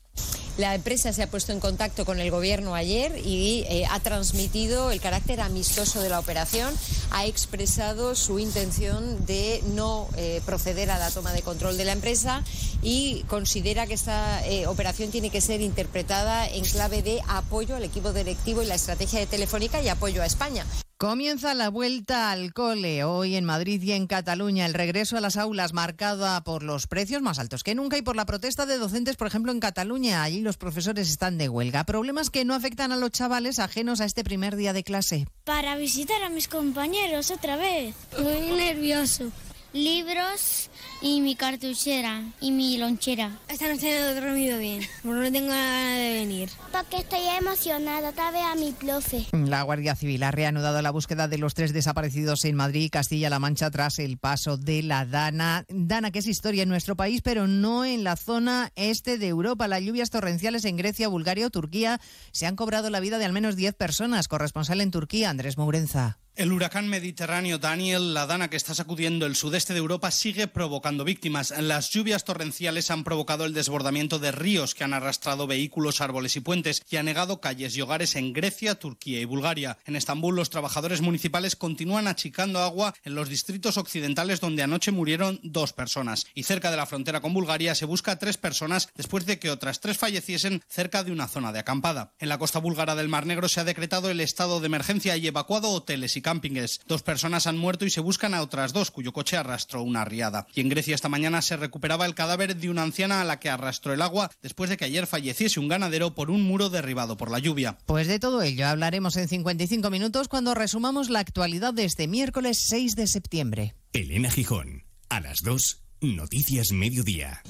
La empresa se ha puesto en contacto con el gobierno ayer y eh, ha transmitido el carácter amistoso de la operación. Ha expresado su intención de no eh, proceder a la toma de control de la empresa y considera que esta eh, operación tiene que ser interpretada en clave de apoyo al equipo directivo y la estrategia de Telefónica y apoyo a España. Comienza la vuelta al cole hoy en Madrid y en Cataluña. El regreso a las aulas marcada por los precios más altos que nunca y por la protesta de docentes, por ejemplo, en Cataluña. Allí los profesores están de huelga. Problemas que no afectan a los chavales ajenos a este primer día de clase. Para visitar a mis compañeros otra vez. Muy nervioso. Libros y mi cartuchera y mi lonchera. Esta noche no he dormido bien, porque no tengo ganas de venir. Porque estoy emocionada, otra vez a mi profe. La Guardia Civil ha reanudado la búsqueda de los tres desaparecidos en Madrid y Castilla-La Mancha tras el paso de la Dana. Dana, que es historia en nuestro país, pero no en la zona este de Europa. Las lluvias torrenciales en Grecia, Bulgaria o Turquía se han cobrado la vida de al menos 10 personas. Corresponsal en Turquía, Andrés Mourenza. El huracán mediterráneo Daniel, la dana que está sacudiendo el sudeste de Europa, sigue provocando víctimas. Las lluvias torrenciales han provocado el desbordamiento de ríos que han arrastrado vehículos, árboles y puentes y han negado calles y hogares en Grecia, Turquía y Bulgaria. En Estambul, los trabajadores municipales continúan achicando agua en los distritos occidentales donde anoche murieron dos personas. Y cerca de la frontera con Bulgaria se busca a tres personas después de que otras tres falleciesen cerca de una zona de acampada. En la costa búlgara del Mar Negro se ha decretado el estado de emergencia y evacuado hoteles y campings. Dos personas han muerto y se buscan a otras dos cuyo coche arrastró una riada. Y en Grecia esta mañana se recuperaba el cadáver de una anciana a la que arrastró el agua después de que ayer falleciese un ganadero por un muro derribado por la lluvia. Pues de todo ello hablaremos en 55 minutos cuando resumamos la actualidad de este miércoles 6 de septiembre. Elena Gijón, a las 2, Noticias Mediodía.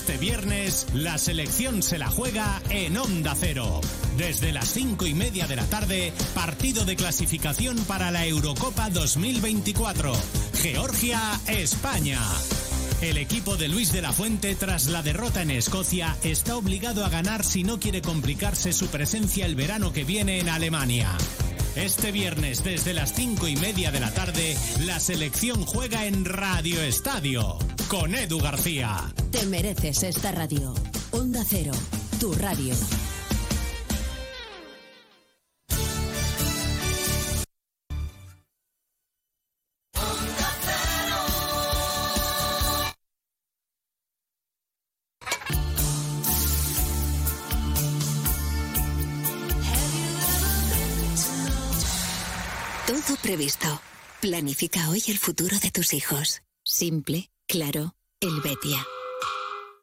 Este viernes la selección se la juega en Onda Cero. Desde las cinco y media de la tarde, partido de clasificación para la Eurocopa 2024. Georgia-España. El equipo de Luis de la Fuente, tras la derrota en Escocia, está obligado a ganar si no quiere complicarse su presencia el verano que viene en Alemania. Este viernes, desde las cinco y media de la tarde, la selección juega en Radio Estadio con Edu García. Te mereces esta radio. Onda Cero, tu radio. Planifica hoy el futuro de tus hijos. Simple, claro, Helvetia.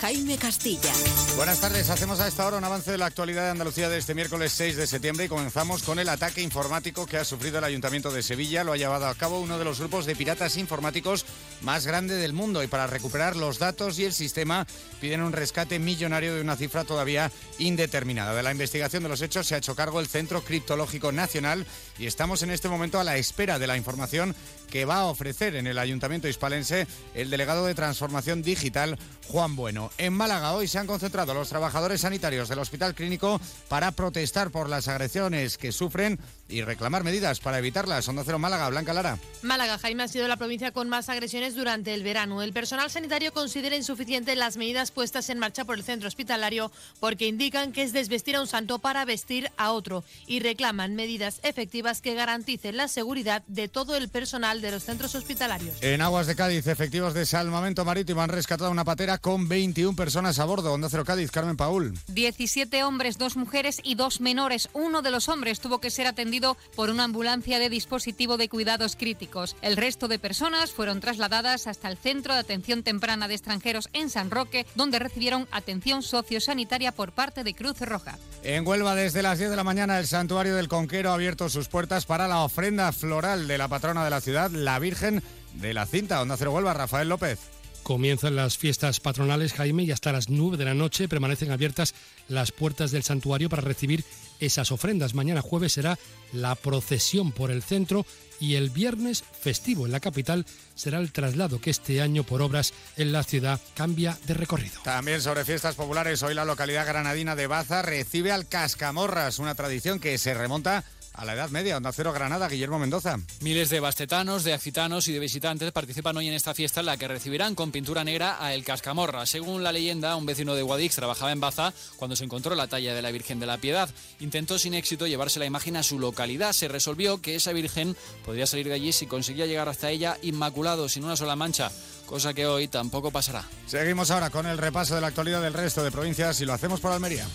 Jaime Castilla. Buenas tardes, hacemos a esta hora un avance de la actualidad de Andalucía de este miércoles 6 de septiembre y comenzamos con el ataque informático que ha sufrido el Ayuntamiento de Sevilla. Lo ha llevado a cabo uno de los grupos de piratas informáticos más grande del mundo y para recuperar los datos y el sistema piden un rescate millonario de una cifra todavía indeterminada. De la investigación de los hechos se ha hecho cargo el Centro Criptológico Nacional y estamos en este momento a la espera de la información que va a ofrecer en el Ayuntamiento hispalense el delegado de Transformación Digital, Juan Bueno. En Málaga. Hoy se han concentrado los trabajadores sanitarios del Hospital Clínico para protestar por las agresiones que sufren y reclamar medidas para evitarlas. Onda Cero Málaga, Blanca Lara. Málaga, Jaime, ha sido la provincia con más agresiones durante el verano. El personal sanitario considera insuficientes las medidas puestas en marcha por el centro hospitalario porque indican que es desvestir a un santo para vestir a otro y reclaman medidas efectivas que garanticen la seguridad de todo el personal de los centros hospitalarios. En aguas de Cádiz, efectivos de salvamento marítimo han rescatado una patera con 21 personas a bordo. Onda Cero Cádiz, Carmen Paul. 17 hombres, dos mujeres y dos menores. Uno de los hombres tuvo que ser atendido por una ambulancia de dispositivo de cuidados críticos. El resto de personas fueron trasladadas hasta el Centro de Atención Temprana de Extranjeros en San Roque, donde recibieron atención sociosanitaria por parte de Cruz Roja. En Huelva, desde las 10 de la mañana, el Santuario del Conquero ha abierto sus puertas para la ofrenda floral de la patrona de la ciudad, la Virgen de la Cinta. Onda Cero Huelva, Rafael López. Comienzan las fiestas patronales, Jaime, y hasta las 9 de la noche permanecen abiertas las puertas del santuario para recibir esas ofrendas. Mañana jueves será la procesión por el centro y el viernes festivo en la capital será el traslado que este año por obras en la ciudad cambia de recorrido. También sobre fiestas populares, hoy la localidad granadina de Baza recibe al Cascamorras, una tradición que se remonta a la Edad Media. Onda Cero Granada, Guillermo Mendoza. Miles de bastetanos, de accitanos y de visitantes participan hoy en esta fiesta en la que recibirán con pintura negra a El Cascamorra. Según la leyenda, un vecino de Guadix trabajaba en Baza cuando se encontró la talla de la Virgen de la Piedad. Intentó sin éxito llevarse la imagen a su localidad. Se resolvió que esa Virgen podría salir de allí si conseguía llegar hasta ella inmaculado, sin una sola mancha cosa que hoy tampoco pasará. Seguimos ahora con el repaso de la actualidad del resto de provincias y lo hacemos por Almería.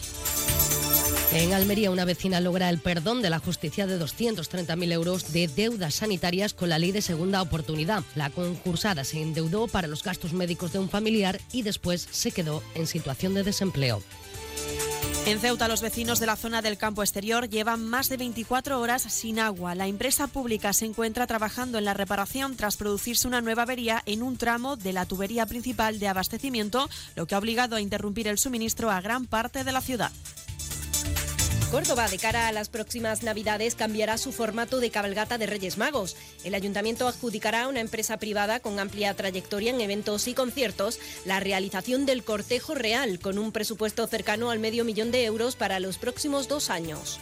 En Almería, una vecina logra el perdón de la justicia de 230.000 euros de deudas sanitarias con la ley de segunda oportunidad. La concursada se endeudó para los gastos médicos de un familiar y después se quedó en situación de desempleo. En Ceuta, los vecinos de la zona del campo exterior llevan más de 24 horas sin agua. La empresa pública se encuentra trabajando en la reparación tras producirse una nueva avería en un tramo de la tubería principal de abastecimiento, lo que ha obligado a interrumpir el suministro a gran parte de la ciudad. Córdoba, de cara a las próximas Navidades, cambiará su formato de cabalgata de Reyes Magos. El ayuntamiento adjudicará a una empresa privada con amplia trayectoria en eventos y conciertos la realización del cortejo real, con un presupuesto cercano al medio millón de euros para los próximos dos años.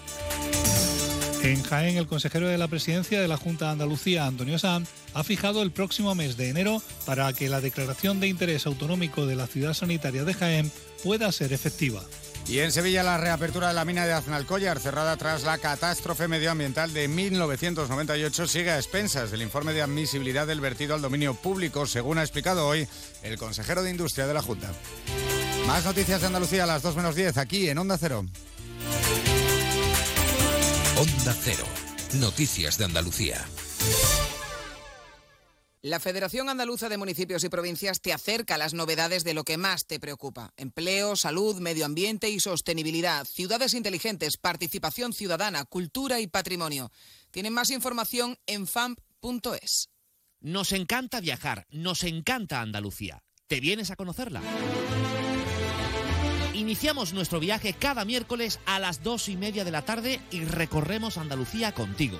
En Jaén, el consejero de la presidencia de la Junta de Andalucía, Antonio Sanz, ha fijado el próximo mes de enero para que la declaración de interés autonómico de la ciudad sanitaria de Jaén pueda ser efectiva. Y en Sevilla la reapertura de la mina de Aznalcóllar, cerrada tras la catástrofe medioambiental de 1998, sigue a expensas del informe de admisibilidad del vertido al dominio público, según ha explicado hoy el consejero de Industria de la Junta. Más noticias de Andalucía a las 2 menos 10, aquí en Onda Cero. Onda Cero. Noticias de Andalucía. La Federación Andaluza de Municipios y Provincias te acerca a las novedades de lo que más te preocupa. Empleo, salud, medio ambiente y sostenibilidad, ciudades inteligentes, participación ciudadana, cultura y patrimonio. Tienen más información en famp.es. Nos encanta viajar, nos encanta Andalucía. ¿Te vienes a conocerla? Iniciamos nuestro viaje cada miércoles a las dos y media de la tarde y recorremos Andalucía contigo.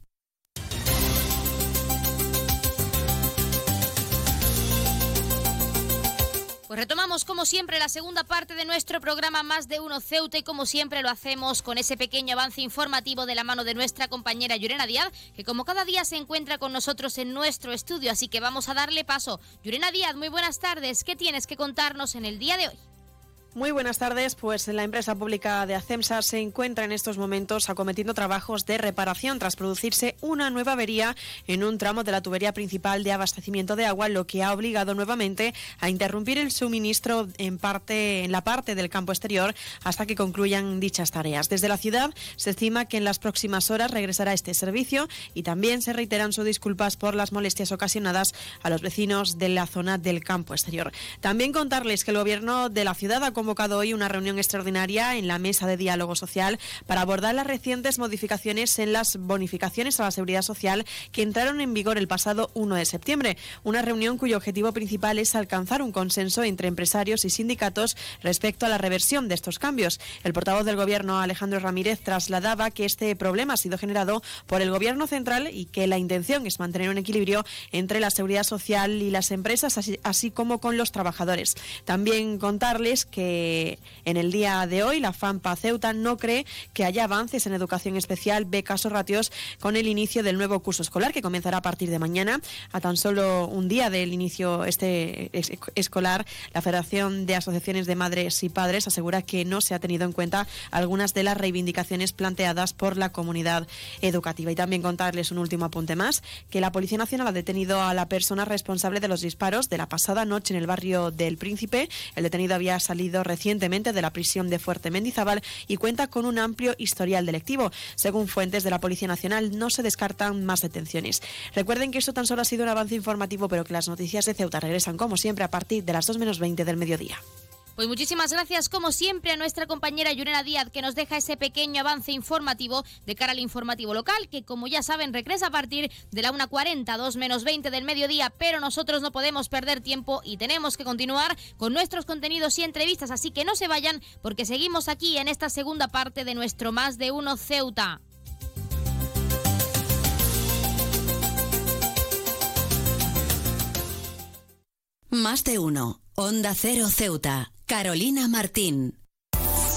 Retomamos como siempre la segunda parte de nuestro programa Más de Uno Ceuta y como siempre lo hacemos con ese pequeño avance informativo de la mano de nuestra compañera Yurena Díaz, que como cada día se encuentra con nosotros en nuestro estudio, así que vamos a darle paso. Yurena Díaz, muy buenas tardes. ¿Qué tienes que contarnos en el día de hoy? Muy buenas tardes. Pues la empresa pública de ACEMSA se encuentra en estos momentos acometiendo trabajos de reparación tras producirse una nueva avería en un tramo de la tubería principal de abastecimiento de agua, lo que ha obligado nuevamente a interrumpir el suministro en parte en la parte del campo exterior hasta que concluyan dichas tareas. Desde la ciudad se estima que en las próximas horas regresará este servicio y también se reiteran sus disculpas por las molestias ocasionadas a los vecinos de la zona del campo exterior. También contarles que el gobierno de la ciudad ha convocado hoy una reunión extraordinaria en la mesa de diálogo social para abordar las recientes modificaciones en las bonificaciones a la seguridad social que entraron en vigor el pasado 1 de septiembre. Una reunión cuyo objetivo principal es alcanzar un consenso entre empresarios y sindicatos respecto a la reversión de estos cambios. El portavoz del Gobierno, Alejandro Ramírez, trasladaba que este problema ha sido generado por el Gobierno central y que la intención es mantener un equilibrio entre la seguridad social y las empresas, así, así como con los trabajadores. También contarles que en el día de hoy la FAMPA Ceuta no cree que haya avances en educación especial, becas o ratios con el inicio del nuevo curso escolar que comenzará a partir de mañana. A tan solo un día del inicio este escolar, la Federación de Asociaciones de Madres y Padres asegura que no se ha tenido en cuenta algunas de las reivindicaciones planteadas por la comunidad educativa. Y también contarles un último apunte más, que la Policía Nacional ha detenido a la persona responsable de los disparos de la pasada noche en el barrio del Príncipe. El detenido había salido recientemente de la prisión de Fuerte Mendizábal y cuenta con un amplio historial delictivo. Según fuentes de la Policía Nacional, no se descartan más detenciones. Recuerden que esto tan solo ha sido un avance informativo, pero que las noticias de Ceuta regresan como siempre a partir de las 2 menos 20 del mediodía. Pues muchísimas gracias, como siempre, a nuestra compañera Yurena Díaz, que nos deja ese pequeño avance informativo de cara al informativo local, que como ya saben, regresa a partir de la 1.40, 2 menos 20 del mediodía, pero nosotros no podemos perder tiempo y tenemos que continuar con nuestros contenidos y entrevistas, así que no se vayan, porque seguimos aquí en esta segunda parte de nuestro Más de Uno Ceuta. Más de uno. Onda Cero Ceuta. Carolina Martín.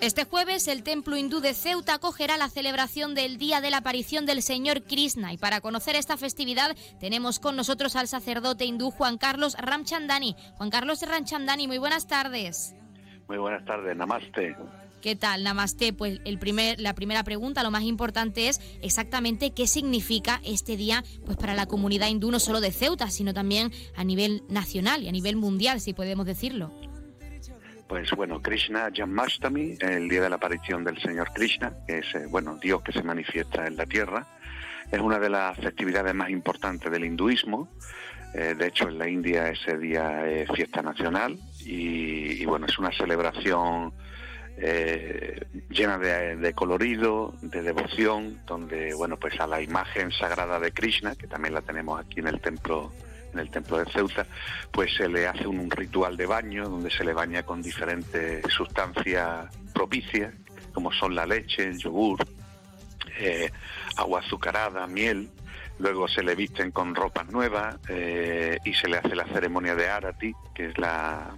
Este jueves el templo hindú de Ceuta acogerá la celebración del Día de la Aparición del Señor Krishna y para conocer esta festividad tenemos con nosotros al sacerdote hindú Juan Carlos Ramchandani. Juan Carlos Ramchandani, muy buenas tardes. Muy buenas tardes, namaste. ¿Qué tal? Namaste. Pues el primer, la primera pregunta, lo más importante es exactamente qué significa este día pues para la comunidad hindú, no solo de Ceuta, sino también a nivel nacional y a nivel mundial, si podemos decirlo. Pues bueno, Krishna Janmashtami, el día de la aparición del Señor Krishna, que es eh, bueno Dios que se manifiesta en la tierra, es una de las festividades más importantes del hinduismo. Eh, de hecho, en la India ese día es fiesta nacional y, y bueno, es una celebración eh, llena de, colorido, de devoción, donde bueno pues a la imagen sagrada de Krishna, que también la tenemos aquí en el templo en el templo de Ceuta, pues se le hace un, un ritual de baño donde se le baña con diferentes sustancias propicias, como son la leche, el yogur, eh, agua azucarada, miel. Luego se le visten con ropas nuevas eh, y se le hace la ceremonia de Arati, que es la,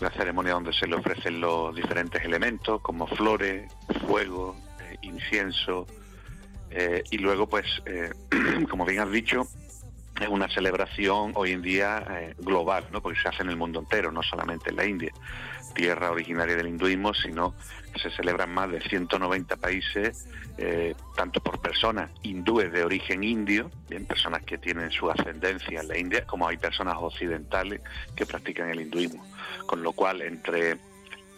la ceremonia donde se le ofrecen los diferentes elementos como flores, fuego, eh, incienso eh, y luego pues eh, como bien has dicho es una celebración hoy en día global, ¿no? porque se hace en el mundo entero, no solamente en la India, tierra originaria del hinduismo, sino que se celebra en más de 190 países, eh, tanto por personas hindúes de origen indio, bien personas que tienen su ascendencia en la India, como hay personas occidentales que practican el hinduismo. Con lo cual, entre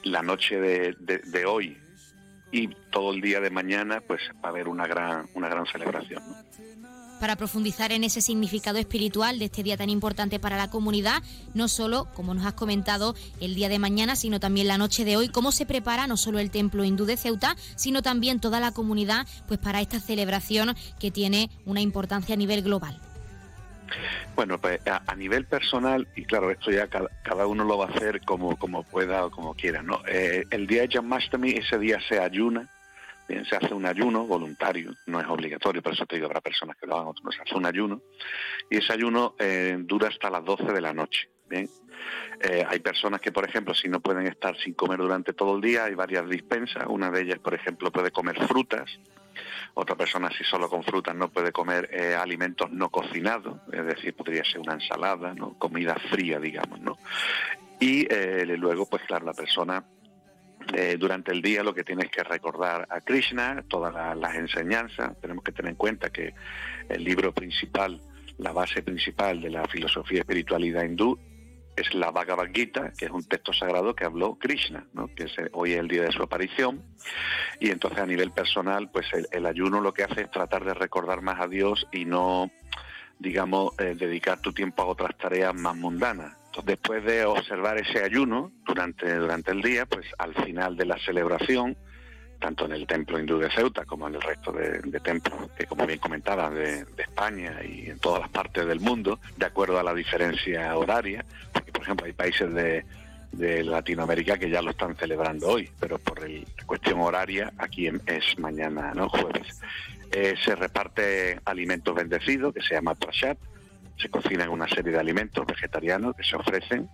la noche de, de, hoy y todo el día de mañana, pues va a haber una gran, una gran celebración. Para profundizar en ese significado espiritual de este día tan importante para la comunidad, no solo, como nos has comentado, el día de mañana, sino también la noche de hoy, cómo se prepara no solo el templo hindú de Ceuta, sino también toda la comunidad pues para esta celebración que tiene una importancia a nivel global. Bueno, pues a, nivel personal, y claro, esto ya cada, uno lo va a hacer como, como pueda o como quiera, ¿no? Eh, el día de Janmashtami, ese día se ayuna, se hace un ayuno voluntario, no es obligatorio, por eso te digo, habrá personas que lo hagan, otros se hace un ayuno, y ese ayuno eh, dura hasta las 12 de la noche, bien. Eh, hay personas que, por ejemplo, si no pueden estar sin comer durante todo el día, hay varias dispensas. Una de ellas, por ejemplo, puede comer frutas. Otra persona, si solo con frutas, no puede comer eh, alimentos no cocinados, es decir, podría ser una ensalada, comida fría, digamos. ¿no? Y luego, pues claro, la persona eh, durante el día lo que tiene es que recordar a Krishna, todas la, las enseñanzas. Tenemos que tener en cuenta que el libro principal, la base principal de la filosofía y espiritualidad hindú es la Bhagavad Gita, que es un texto sagrado que habló Krishna, ¿no? que hoy es el día de su aparición. Y entonces a nivel personal, pues el, el ayuno lo que hace es tratar de recordar más a Dios y no, digamos, eh, dedicar tu tiempo a otras tareas más mundanas. Después de observar ese ayuno durante, durante el día, pues al final de la celebración, tanto en el templo hindú de Ceuta como en el resto de, templos que, como bien comentaba, de, España y en todas las partes del mundo, de acuerdo a la diferencia horaria, porque por ejemplo hay países de, Latinoamérica que ya lo están celebrando hoy, pero por el, cuestión horaria aquí es mañana, no jueves. Eh, se reparte alimentos bendecidos, que se llama prashat, se cocinan una serie de alimentos vegetarianos que se ofrecen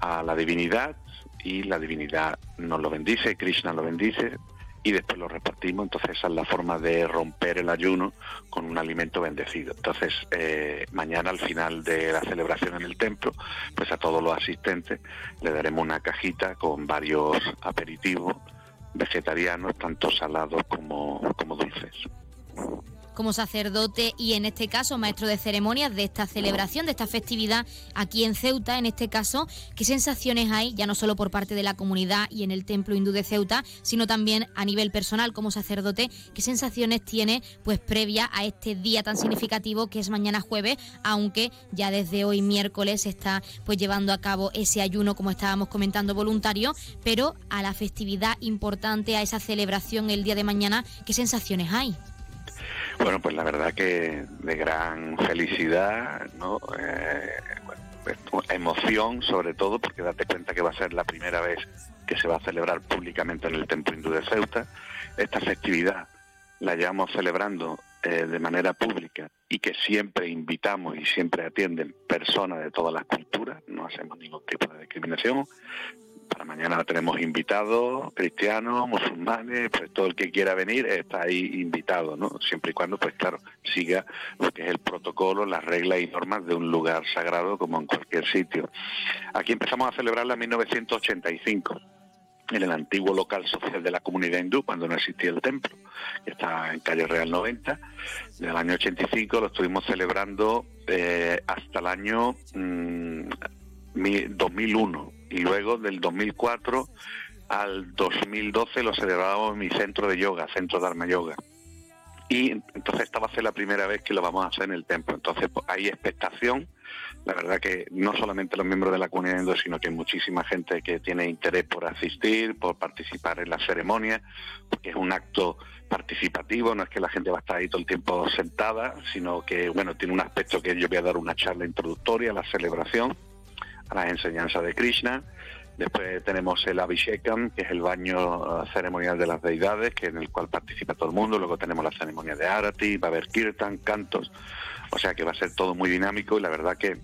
a la divinidad y la divinidad nos lo bendice, Krishna lo bendice y después lo repartimos. Entonces esa es la forma de romper el ayuno con un alimento bendecido. Entonces eh, mañana al final de la celebración en el templo, pues a todos los asistentes le daremos una cajita con varios aperitivos vegetarianos, tanto salados como, como dulces como sacerdote y en este caso maestro de ceremonias de esta celebración, de esta festividad aquí en Ceuta, en este caso, ¿qué sensaciones hay, ya no solo por parte de la comunidad y en el templo hindú de Ceuta, sino también a nivel personal como sacerdote, qué sensaciones tiene pues previa a este día tan significativo que es mañana jueves, aunque ya desde hoy miércoles se está pues llevando a cabo ese ayuno como estábamos comentando voluntario, pero a la festividad importante, a esa celebración el día de mañana, ¿qué sensaciones hay? Bueno, pues la verdad que de gran felicidad, ¿no? Eh, pues, emoción sobre todo, porque date cuenta que va a ser la primera vez que se va a celebrar públicamente en el Templo Hindú de Ceuta. Esta festividad la llevamos celebrando eh, de manera pública y que siempre invitamos y siempre atienden personas de todas las culturas, no hacemos ningún tipo de discriminación, para mañana tenemos invitados, cristianos, musulmanes, pues todo el que quiera venir está ahí invitado, ¿no? Siempre y cuando, pues claro, siga lo que es el protocolo, las reglas y normas de un lugar sagrado como en cualquier sitio. Aquí empezamos a celebrarla en 1985 en el antiguo local social de la comunidad hindú, cuando no existía el templo, que está en calle Real 90. En el año 85 lo estuvimos celebrando eh, hasta el año 2001 mm, y luego del 2004 al 2012 lo celebramos en mi centro de yoga, Centro Dharma Yoga. Y entonces esta va a ser la primera vez que lo vamos a hacer en el templo. Entonces pues, hay expectación. La verdad que no solamente los miembros de la comunidad hindú, sino que hay muchísima gente que tiene interés por asistir, por participar en la ceremonia, porque es un acto participativo, no es que la gente va a estar ahí todo el tiempo sentada, sino que bueno, tiene un aspecto que yo voy a dar una charla introductoria a la celebración las enseñanzas de Krishna. Después tenemos el Abhishekam, que es el baño ceremonial de las deidades, que en el cual participa todo el mundo. Luego tenemos la ceremonia de Arati, va a haber kirtan, cantos. O sea que va a ser todo muy dinámico y la verdad que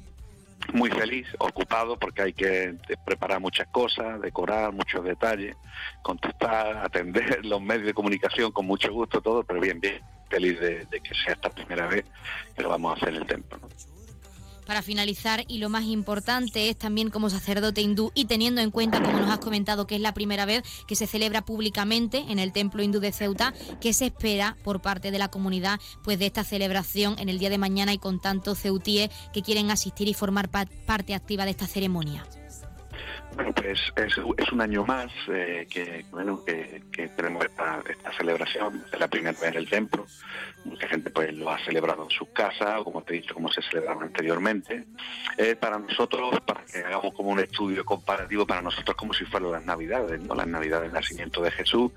muy feliz, ocupado, porque hay que preparar muchas cosas, decorar muchos detalles, contestar, atender los medios de comunicación con mucho gusto, todo, pero bien, bien, feliz de, que sea esta primera vez que lo vamos a hacer en el templo para finalizar y lo más importante es también como sacerdote hindú y teniendo en cuenta, como nos has comentado, que es la primera vez que se celebra públicamente en el templo hindú de Ceuta, ¿qué se espera por parte de la comunidad pues de esta celebración en el día de mañana y con tantos ceutíes que quieren asistir y formar parte activa de esta ceremonia? Bueno, pues es, un año más eh, que, bueno, que, tenemos esta, celebración, es la primera vez en el templo. Mucha gente pues lo ha celebrado en sus casas, o como te he dicho, como se celebraba anteriormente. Eh, para nosotros, para que hagamos como un estudio comparativo, para nosotros como si fueran las Navidades, ¿no? Las Navidades del nacimiento de Jesús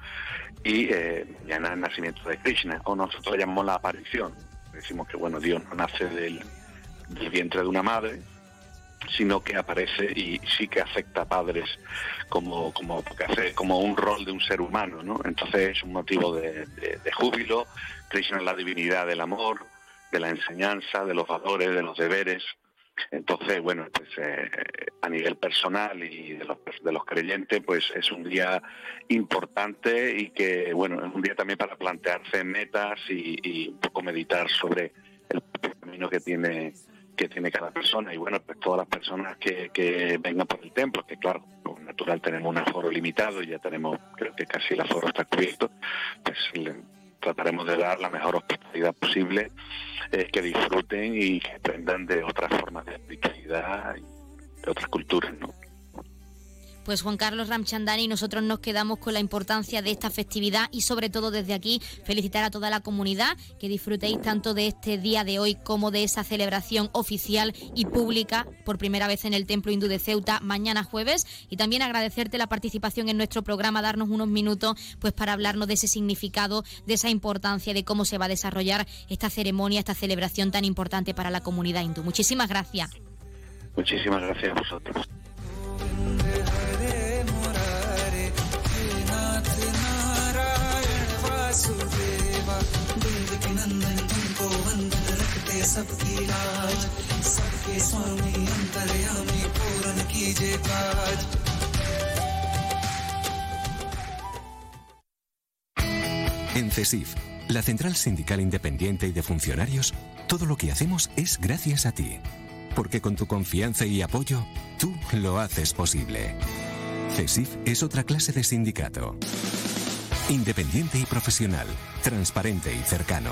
y eh, mañana el nacimiento de Krishna, o nosotros llamamos la aparición. Decimos que, bueno, Dios no nace del vientre de una madre, sino que aparece y sí que afecta a padres como, como, como un rol de un ser humano, ¿no? Entonces es un motivo de, júbilo, Krishna es la divinidad del amor, de la enseñanza, de los valores, de los deberes. Entonces, bueno, pues eh, a nivel personal y de los, de los creyentes, pues es un día importante y que, bueno, es un día también para plantearse metas y, y un poco meditar sobre el camino que tiene que tiene cada persona y bueno, pues todas las personas que, que vengan por el templo, que claro, como natural tenemos un aforo limitado y ya tenemos, creo que casi el aforo está cubierto, pues trataremos de dar la mejor hospitalidad posible, eh, que disfruten y que aprendan de otras formas de espiritualidad y de otras culturas, ¿no? Pues Juan Carlos Ramchandani nosotros nos quedamos con la importancia de esta festividad y sobre todo desde aquí felicitar a toda la comunidad que disfrutéis tanto de este día de hoy como de esa celebración oficial y pública por primera vez en el Templo Hindú de Ceuta mañana jueves y también agradecerte la participación en nuestro programa, darnos unos minutos pues para hablarnos de ese significado, de esa importancia de cómo se va a desarrollar esta ceremonia, esta celebración tan importante para la comunidad hindú. Muchísimas gracias. Muchísimas gracias a vosotros. En CESIF, la Central Sindical Independiente y de Funcionarios, todo lo que hacemos es gracias a ti. Porque con tu confianza y apoyo, tú lo haces posible. CESIF es otra clase de sindicato. Independiente y profesional, transparente y cercano.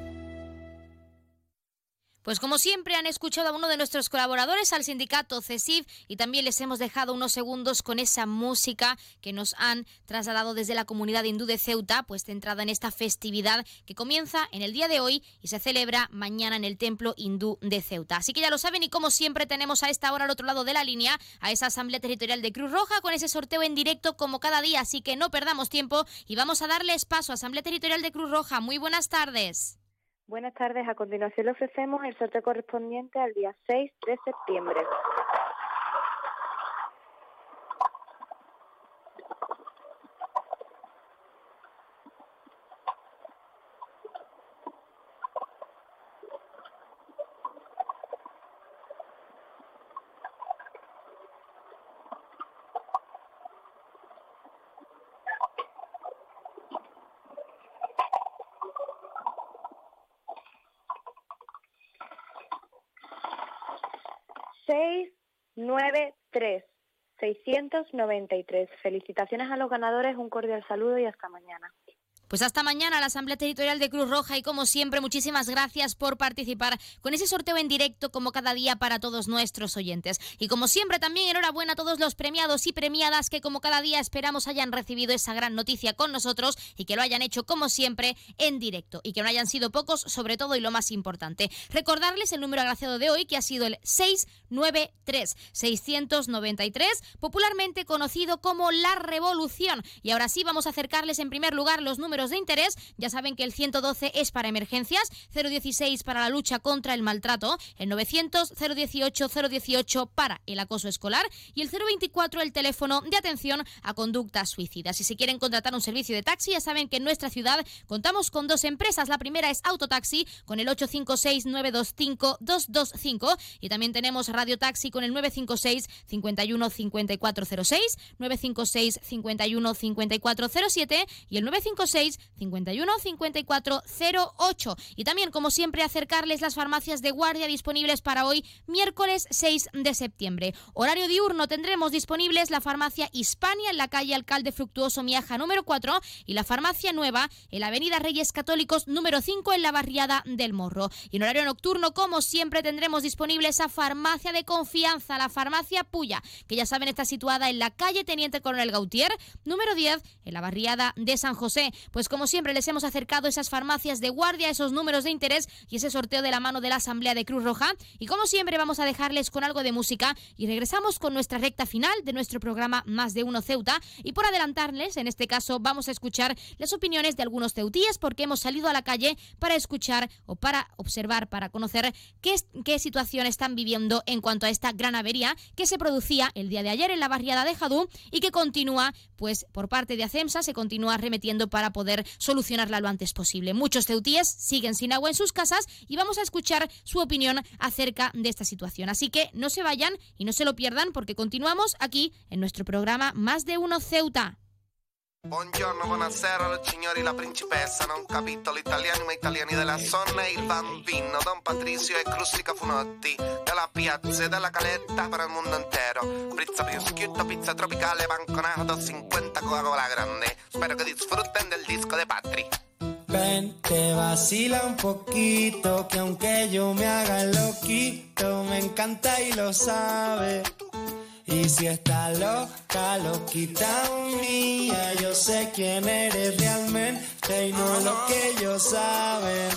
Pues como siempre han escuchado a uno de nuestros colaboradores, al sindicato CESIF, y también les hemos dejado unos segundos con esa música que nos han trasladado desde la comunidad hindú de Ceuta, pues centrada en esta festividad que comienza en el día de hoy y se celebra mañana en el templo hindú de Ceuta. Así que ya lo saben y como siempre tenemos a esta hora al otro lado de la línea a esa Asamblea Territorial de Cruz Roja con ese sorteo en directo como cada día, así que no perdamos tiempo y vamos a darles paso a Asamblea Territorial de Cruz Roja. Muy buenas tardes. Buenas tardes. A continuación le ofrecemos el sorteo correspondiente al día 6 de septiembre. 3, 693. Felicitaciones a los ganadores, un cordial saludo y hasta mañana. Pues hasta mañana la Asamblea Territorial de Cruz Roja y como siempre muchísimas gracias por participar con ese sorteo en directo como cada día para todos nuestros oyentes. Y como siempre también enhorabuena a todos los premiados y premiadas que como cada día esperamos hayan recibido esa gran noticia con nosotros y que lo hayan hecho como siempre en directo y que no hayan sido pocos sobre todo y lo más importante. Recordarles el número agraciado de hoy que ha sido el 693 693 popularmente conocido como la revolución. Y ahora sí vamos a acercarles en primer lugar los números de interés. Ya saben que el 112 es para emergencias, 016 para la lucha contra el maltrato, el 900 018 018 para el acoso escolar y el 024 el teléfono de atención a conductas suicidas. Si se quieren contratar un servicio de taxi, ya saben que en nuestra ciudad contamos con dos empresas. La primera es Autotaxi con el 856 925 225 y también tenemos Radio Taxi con el 956 51 5406, 956 51 5407 y el 956 51 54 08. Y también, como siempre, acercarles las farmacias de guardia disponibles para hoy, miércoles 6 de septiembre. Horario diurno tendremos disponibles la farmacia Hispania en la calle Alcalde Fructuoso Miaja número 4 y la farmacia Nueva en la avenida Reyes Católicos número 5 en la barriada del Morro. Y en horario nocturno, como siempre, tendremos disponible esa farmacia de confianza, la farmacia Puya, que ya saben está situada en la calle Teniente Coronel Gautier número 10 en la barriada de San José. Pues como siempre les hemos acercado esas farmacias de guardia, esos números de interés y ese sorteo de la mano de la Asamblea de Cruz Roja. Y como siempre vamos a dejarles con algo de música y regresamos con nuestra recta final de nuestro programa Más de Uno Ceuta. Y por adelantarles, en este caso vamos a escuchar las opiniones de algunos ceutíes porque hemos salido a la calle para escuchar o para observar, para conocer qué, qué situación están viviendo en cuanto a esta gran avería que se producía el día de ayer en la barriada de Jadú y que continúa, pues por parte de ACEMSA se continúa remetiendo para poder solucionarla lo antes posible. Muchos ceutíes siguen sin agua en sus casas y vamos a escuchar su opinión acerca de esta situación. Así que no se vayan y no se lo pierdan porque continuamos aquí en nuestro programa Más de Uno Ceuta. Buongiorno, buonasera, signori, la principessa. Non capito l'italiano, ma italiani della zona e il bambino. Don Patricio e Crustica Funotti. Dalla piazza e dalla caletta per il mondo intero. Pizza prosciutto, pizza tropicale, banconato, 50 Coca-Cola grande. Spero che disfruten del disco de Patri. Ven, te vacila un poquito, que aunque yo me haga loquito, me encanta y lo sabe. Y si está loca, loquita mía, yo sé quién eres realmente y no lo que ellos saben.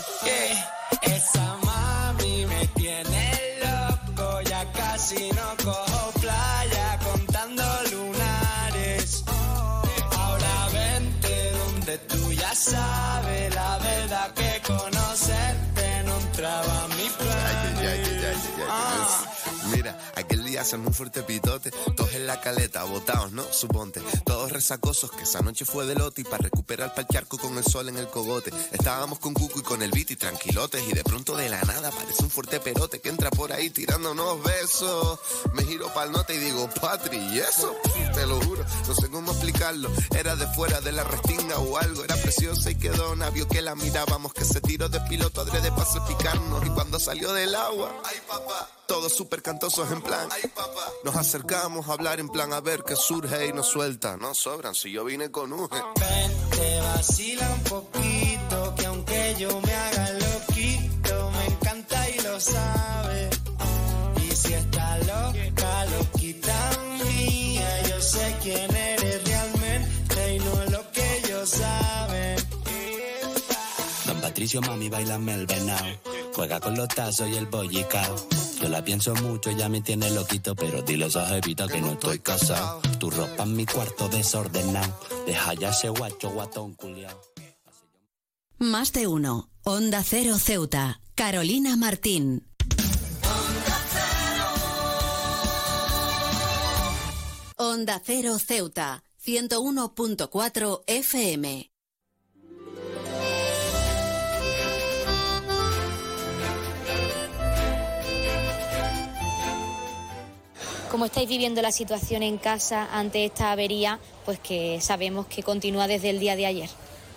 Hacen un fuerte pitote, todos en la caleta, botados, ¿no? Suponte, todos resacosos, que esa noche fue de lote y para recuperar pa'l charco con el sol en el cogote. Estábamos con Cuco y con el beat y tranquilotes y de pronto de la nada aparece un fuerte perote que entra por ahí tirando unos besos. Me giro pa'l note y digo, Patri, ¿y eso? Te lo juro, no sé cómo explicarlo. Era de fuera de la restinga o algo, era preciosa y quedó vio que la mirábamos, que se tiró de piloto adrede para salpicarnos y cuando salió del agua, ay papá, todos súper cantosos en plan. Nos acercamos a hablar en plan a ver qué surge y nos suelta. No sobran si yo vine con un. Ven, te vacila un poquito, que aunque yo me haga loquito, me encanta y lo sabe. Y si está loca, Patricio, mami, bailame el venao. Juega con los tazos y el bollicao. Yo la pienso mucho, ya me tiene loquito, pero dile a jevita que no estoy casado. Tu ropa en mi cuarto desordenado. Deja ya ese guacho guatón culiao. Más de uno. Onda Cero Ceuta. Carolina Martín. Onda Cero Ceuta. 101.4 FM. ¿Cómo estáis viviendo la situación en casa ante esta avería? Pues que sabemos que continúa desde el día de ayer.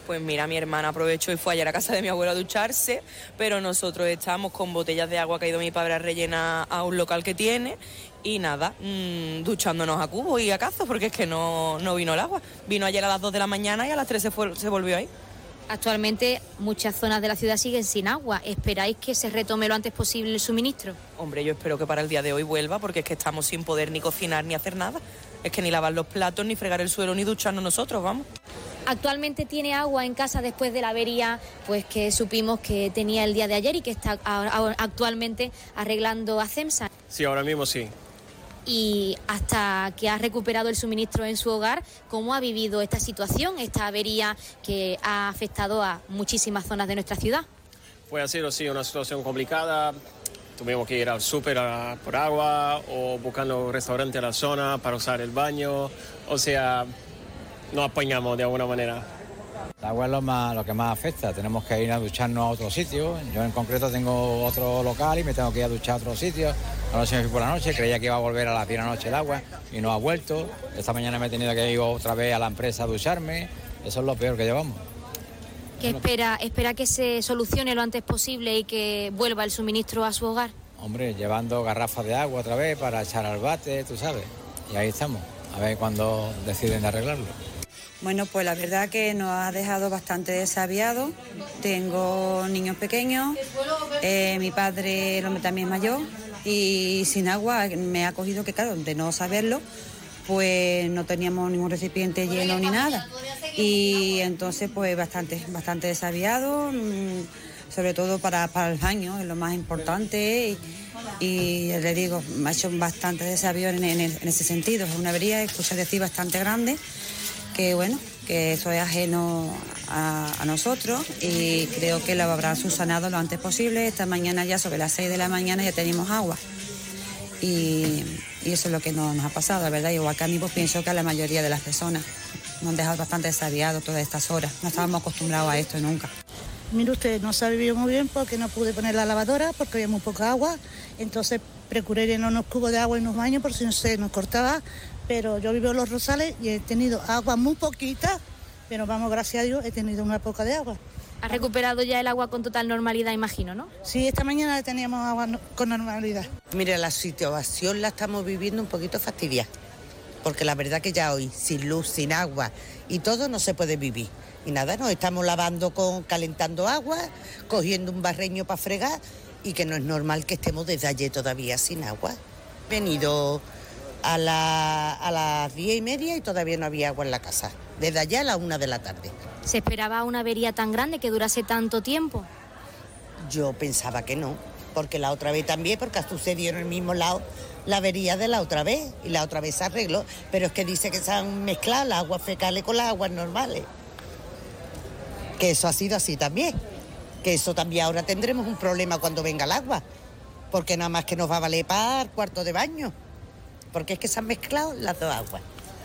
Pues mira, mi hermana aprovechó y fue ayer a casa de mi abuelo a ducharse, pero nosotros estamos con botellas de agua que ha ido mi padre a rellenar a un local que tiene y nada, mmm, duchándonos a cubo y a cazo porque es que no, no, vino el agua. Vino ayer a las 2 de la mañana y a las 3 se, fue, se volvió ahí. Actualmente muchas zonas de la ciudad siguen sin agua. ¿Esperáis que se retome lo antes posible el suministro? Hombre, yo espero que para el día de hoy vuelva porque es que estamos sin poder ni cocinar ni hacer nada. Es que ni lavar los platos, ni fregar el suelo, ni ducharnos nosotros, vamos. Actualmente tiene agua en casa después de la avería, pues que supimos que tenía el día de ayer y que está actualmente arreglando a CEMSA. Sí, ahora mismo sí y hasta que ha recuperado el suministro en su hogar, ¿cómo ha vivido esta situación, esta avería que ha afectado a muchísimas zonas de nuestra ciudad? Pues ha sido, sí, una situación complicada. Tuvimos que ir al súper por agua o buscando restaurante a la zona para usar el baño. O sea, nos apañamos de alguna manera. El agua es lo, más, lo que más afecta. Tenemos que ir a ducharnos a otro sitio. Yo en concreto tengo otro local y me tengo que ir a duchar a otro sitio. Anoche me fui por la noche, creía que iba a volver a las 10 de la noche el agua y no ha vuelto. Esta mañana me he tenido que ir otra vez a la empresa a ducharme. Eso es lo peor que llevamos. ¿Qué espera, espera que se solucione lo antes posible y que vuelva el suministro a su hogar? Hombre, llevando garrafas de agua otra vez para echar al bate, tú sabes. Y ahí estamos, a ver cuándo deciden arreglarlo. Bueno, pues la verdad que nos ha dejado bastante desaviado. Tengo niños pequeños, eh, mi padre, también es mayor, y sin agua me ha cogido que, claro, de no saberlo, pues no teníamos ningún recipiente lleno ni nada. Y entonces, pues bastante, bastante desaviado, mm, sobre todo para, el baño, es lo más importante. Y, le digo, me ha hecho bastante desaviado en, en, ese sentido. Es una avería, escucha decir, bastante grande que bueno, que eso es ajeno a, nosotros y creo que lo habrán subsanado lo antes posible. Esta mañana ya sobre las 6 de la mañana ya tenemos agua. Y, eso es lo que nos, ha pasado, ¿verdad? Igual que a mí pues pienso que a la mayoría de las personas nos han dejado bastante desaviados todas estas horas. No estábamos acostumbrados a esto nunca. Mire usted, no se ha vivido muy bien porque no pude poner la lavadora porque había muy poca agua. Entonces procuré llenar unos cubos de agua en los baños por si no se nos cortaba pero yo vivo en Los Rosales y he tenido agua muy poquita Pero vamos, gracias a Dios, he tenido una poca de agua. Ha recuperado ya el agua con total normalidad, imagino, ¿no? Sí, esta mañana teníamos agua con normalidad. Mira, la situación la estamos viviendo un poquito fastidiada, porque la verdad que ya hoy, sin luz, sin agua y todo, no se puede vivir. Y nada, nos estamos lavando con, calentando agua, cogiendo un barreño para fregar y que no es normal que estemos desde ayer todavía sin agua. He venido a, la, a las diez y media y todavía no había agua en la casa, desde allá a la una de la tarde. ¿Se esperaba una avería tan grande que durase tanto tiempo? Yo pensaba que no, porque la otra vez también, porque ha sucedido en el mismo lado la avería de la otra vez y la otra vez se arregló, pero es que dice que se han mezclado las aguas fecales con las aguas normales. Que eso ha sido así también, que eso también ahora tendremos un problema cuando venga el agua, porque nada más que nos va a valer para el cuarto de baño, porque es que se han mezclado las dos aguas.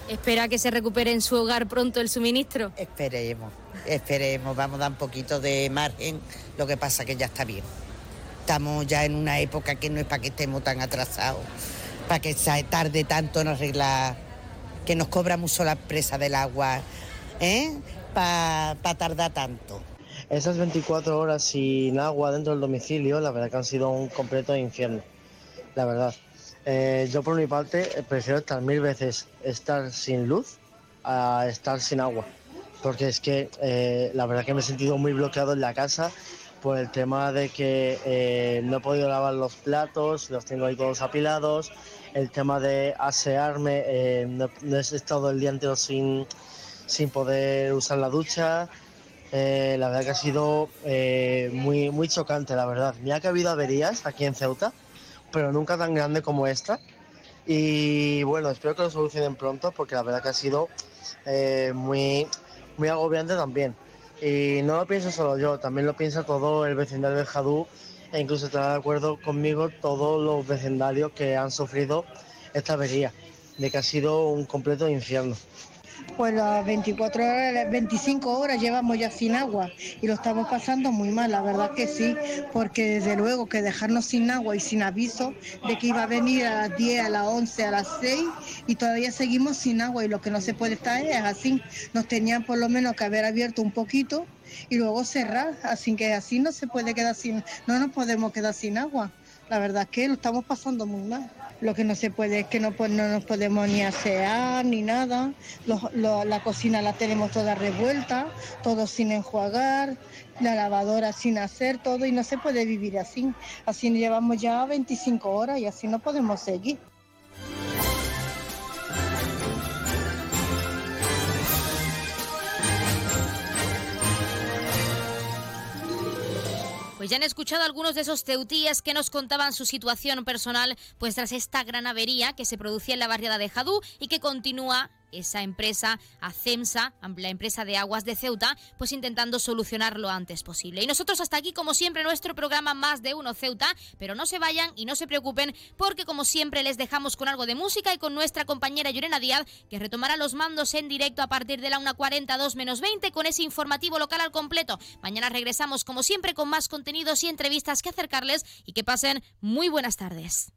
¿Espera que se recupere en su hogar pronto el suministro? Esperemos, esperemos, vamos a dar un poquito de margen, lo que pasa que ya está bien. Estamos ya en una época que no es para que estemos tan atrasados, para que se tarde tanto en arreglar, que nos cobra mucho la empresa del agua, ¿eh? Para tardar tanto. Esas 24 horas sin agua dentro del domicilio, la verdad que han sido un completo infierno, la verdad. Eh, yo por mi parte prefiero estar mil veces estar sin luz a estar sin agua, porque es que eh, la verdad que me he sentido muy bloqueado en la casa por el tema de que eh, no he podido lavar los platos, los tengo ahí todos apilados, el tema de asearme, no, he estado el día entero sin, sin poder usar la ducha. La verdad que ha sido muy, muy chocante, la verdad. Mira que ha habido averías aquí en Ceuta, pero nunca tan grande como esta. Y bueno, espero que lo solucionen pronto porque la verdad que ha sido eh, muy, muy agobiante también. Y no lo pienso solo yo, también lo piensa todo el vecindario de Jadú e incluso estará de acuerdo conmigo todos los vecindarios que han sufrido esta avería, de que ha sido un completo infierno. Pues las 24 horas, las 25 horas llevamos ya sin agua y lo estamos pasando muy mal, la verdad que sí, porque desde luego que dejarnos sin agua y sin aviso de que iba a venir a las 10, a las 11, a las 6 y todavía seguimos sin agua y lo que no se puede estar es así. Nos tenían por lo menos que haber abierto un poquito y luego cerrar, así que así no se puede quedar sin, no nos podemos quedar sin agua. La verdad que lo estamos pasando muy mal. Lo que no se puede es que no, no nos podemos ni asear ni nada. La cocina la tenemos toda revuelta, todo sin enjuagar, la lavadora sin hacer, todo y no se puede vivir así. Así llevamos ya 25 horas y así no podemos seguir. Pues ya han escuchado algunos de esos ceutíes que nos contaban su situación personal, pues tras esta gran avería que se producía en la barriada de Jadú y que continúa esa empresa, ACEMSA, la empresa de aguas de Ceuta, pues intentando solucionar lo antes posible. Y nosotros hasta aquí, como siempre, nuestro programa Más de Uno Ceuta, pero no se vayan y no se preocupen, porque como siempre les dejamos con algo de música y con nuestra compañera Llorena Díaz, que retomará los mandos en directo a partir de la 1.42 menos 20 con ese informativo local al completo. Mañana regresamos, como siempre, con más contenidos y entrevistas que acercarles y que pasen muy buenas tardes.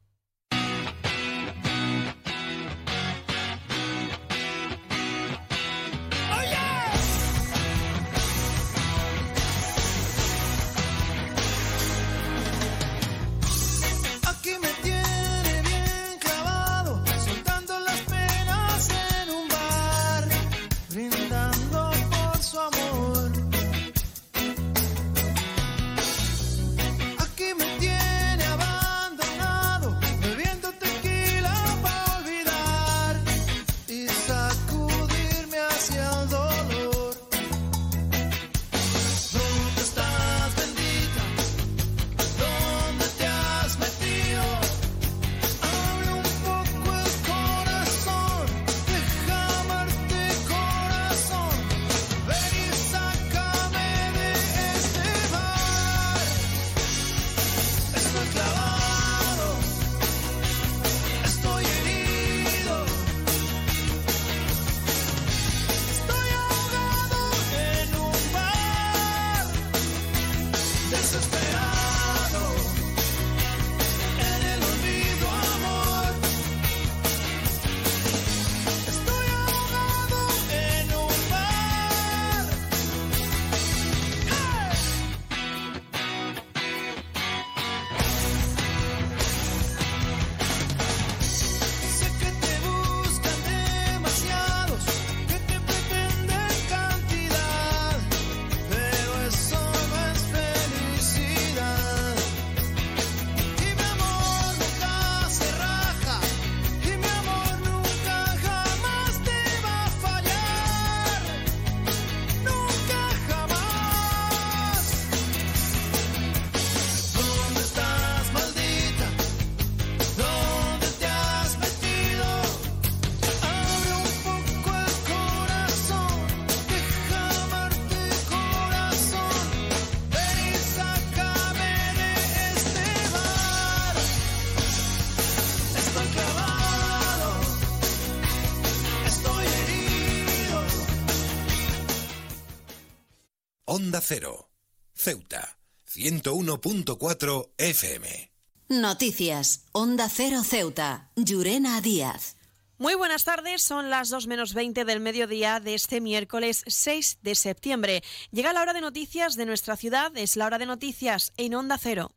Onda Cero. Ceuta. 101.4 FM. Noticias. Onda Cero Ceuta. Llurena Díaz. Muy buenas tardes, son las 2 menos 20 del mediodía de este miércoles 6 de septiembre. Llega la hora de noticias de nuestra ciudad, es la hora de noticias en Onda Cero.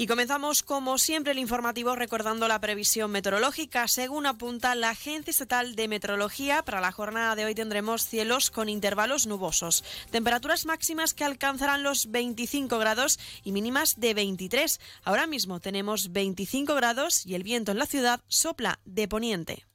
Y comenzamos, como siempre, el informativo recordando la previsión meteorológica. Según apunta la Agencia Estatal de Meteorología, para la jornada de hoy tendremos cielos con intervalos nubosos. Temperaturas máximas que alcanzarán los 25 grados y mínimas de 23. Ahora mismo tenemos 25 grados y el viento en la ciudad sopla de poniente.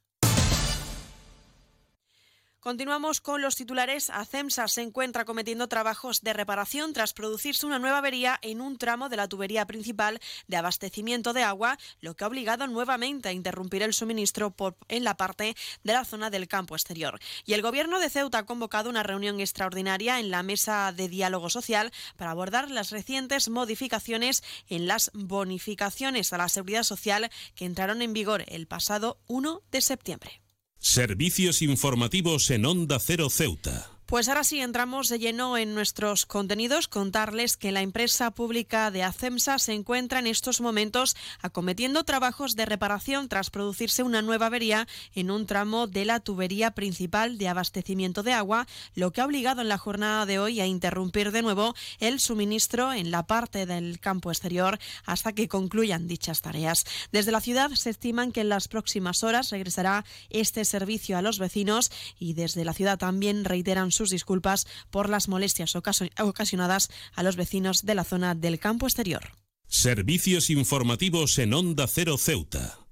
Continuamos con los titulares. ACEMSA se encuentra cometiendo trabajos de reparación tras producirse una nueva avería en un tramo de la tubería principal de abastecimiento de agua, lo que ha obligado nuevamente a interrumpir el suministro en la parte de la zona del campo exterior. Y el Gobierno de Ceuta ha convocado una reunión extraordinaria en la mesa de diálogo social para abordar las recientes modificaciones en las bonificaciones a la seguridad social que entraron en vigor el pasado 1 de septiembre. Servicios informativos en Onda Cero Ceuta. Pues ahora sí entramos de lleno en nuestros contenidos. Contarles que la empresa pública de ACEMSA se encuentra en estos momentos acometiendo trabajos de reparación tras producirse una nueva avería en un tramo de la tubería principal de abastecimiento de agua, lo que ha obligado en la jornada de hoy a interrumpir de nuevo el suministro en la parte del campo exterior hasta que concluyan dichas tareas. Desde la ciudad se estiman que en las próximas horas regresará este servicio a los vecinos y desde la ciudad también reiteran sus disculpas por las molestias ocasionadas a los vecinos de la zona del campo exterior. Servicios informativos en Onda Cero Ceuta.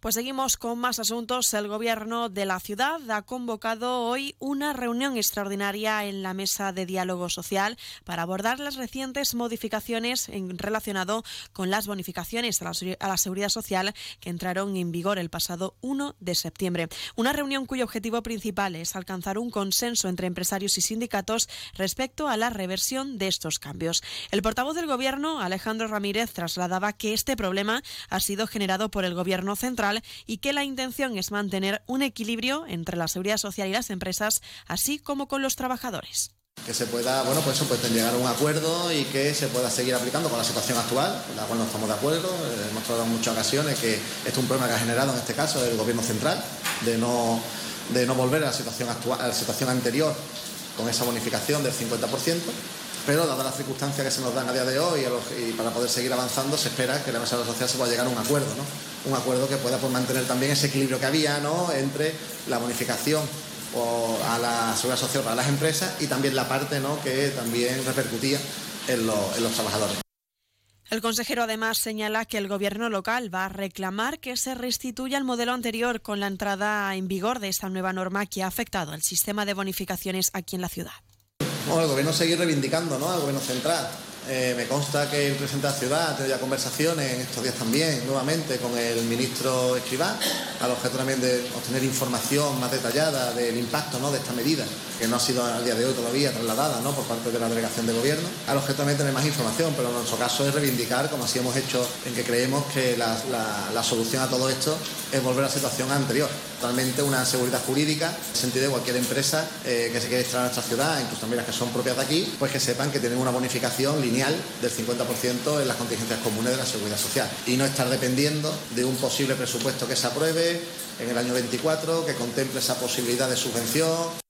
Pues seguimos con más asuntos. El Gobierno de la ciudad ha convocado hoy una reunión extraordinaria en la mesa de diálogo social para abordar las recientes modificaciones en relacionado con las bonificaciones a la, seguridad social que entraron en vigor el pasado 1 de septiembre. Una reunión cuyo objetivo principal es alcanzar un consenso entre empresarios y sindicatos respecto a la reversión de estos cambios. El portavoz del Gobierno, Alejandro Ramírez, trasladaba que este problema ha sido generado por el Gobierno central y que la intención es mantener un equilibrio entre la seguridad social y las empresas, así como con los trabajadores que se pueda, bueno, pues eso, pues llegar a un acuerdo y que se pueda seguir aplicando con la situación actual, con la cual no estamos de acuerdo. Eh, hemos tratado en muchas ocasiones que esto es un problema que ha generado en este caso el gobierno central, de no, de no volver a la situación actual, a la situación anterior con esa bonificación del 50% pero dadas las circunstancias que se nos dan a día de hoy y para poder seguir avanzando, se espera que la mesa social se pueda llegar a un acuerdo, ¿no? Un acuerdo que pueda pues, mantener también ese equilibrio que había, ¿no? Entre la bonificación a la seguridad social para las empresas y también la parte ¿no? que también repercutía en, en los trabajadores. El consejero además señala que el gobierno local va a reclamar que se restituya el modelo anterior con la entrada en vigor de esta nueva norma que ha afectado al sistema de bonificaciones aquí en la ciudad. Bueno, el gobierno sigue reivindicando, ¿no? Al gobierno central. Eh, me consta que el presidente de la ciudad ha tenido ya conversaciones en estos días también, nuevamente, con el ministro Escribá, al objeto también de obtener información más detallada del impacto ¿no? de esta medida, que no ha sido al día de hoy todavía trasladada ¿no? por parte de la delegación de gobierno, al objeto también de tener más información, pero en nuestro caso es reivindicar, como así hemos hecho, en que creemos que la, solución a todo esto es volver a la situación anterior. Totalmente una seguridad jurídica, en el sentido de cualquier empresa eh, que se quiera instalar en nuestra ciudad, incluso también las que son propias de aquí, pues que sepan que tienen una bonificación del 50% en las contingencias comunes de la seguridad social y no estar dependiendo de un posible presupuesto que se apruebe en el año 24, que contemple esa posibilidad de subvención.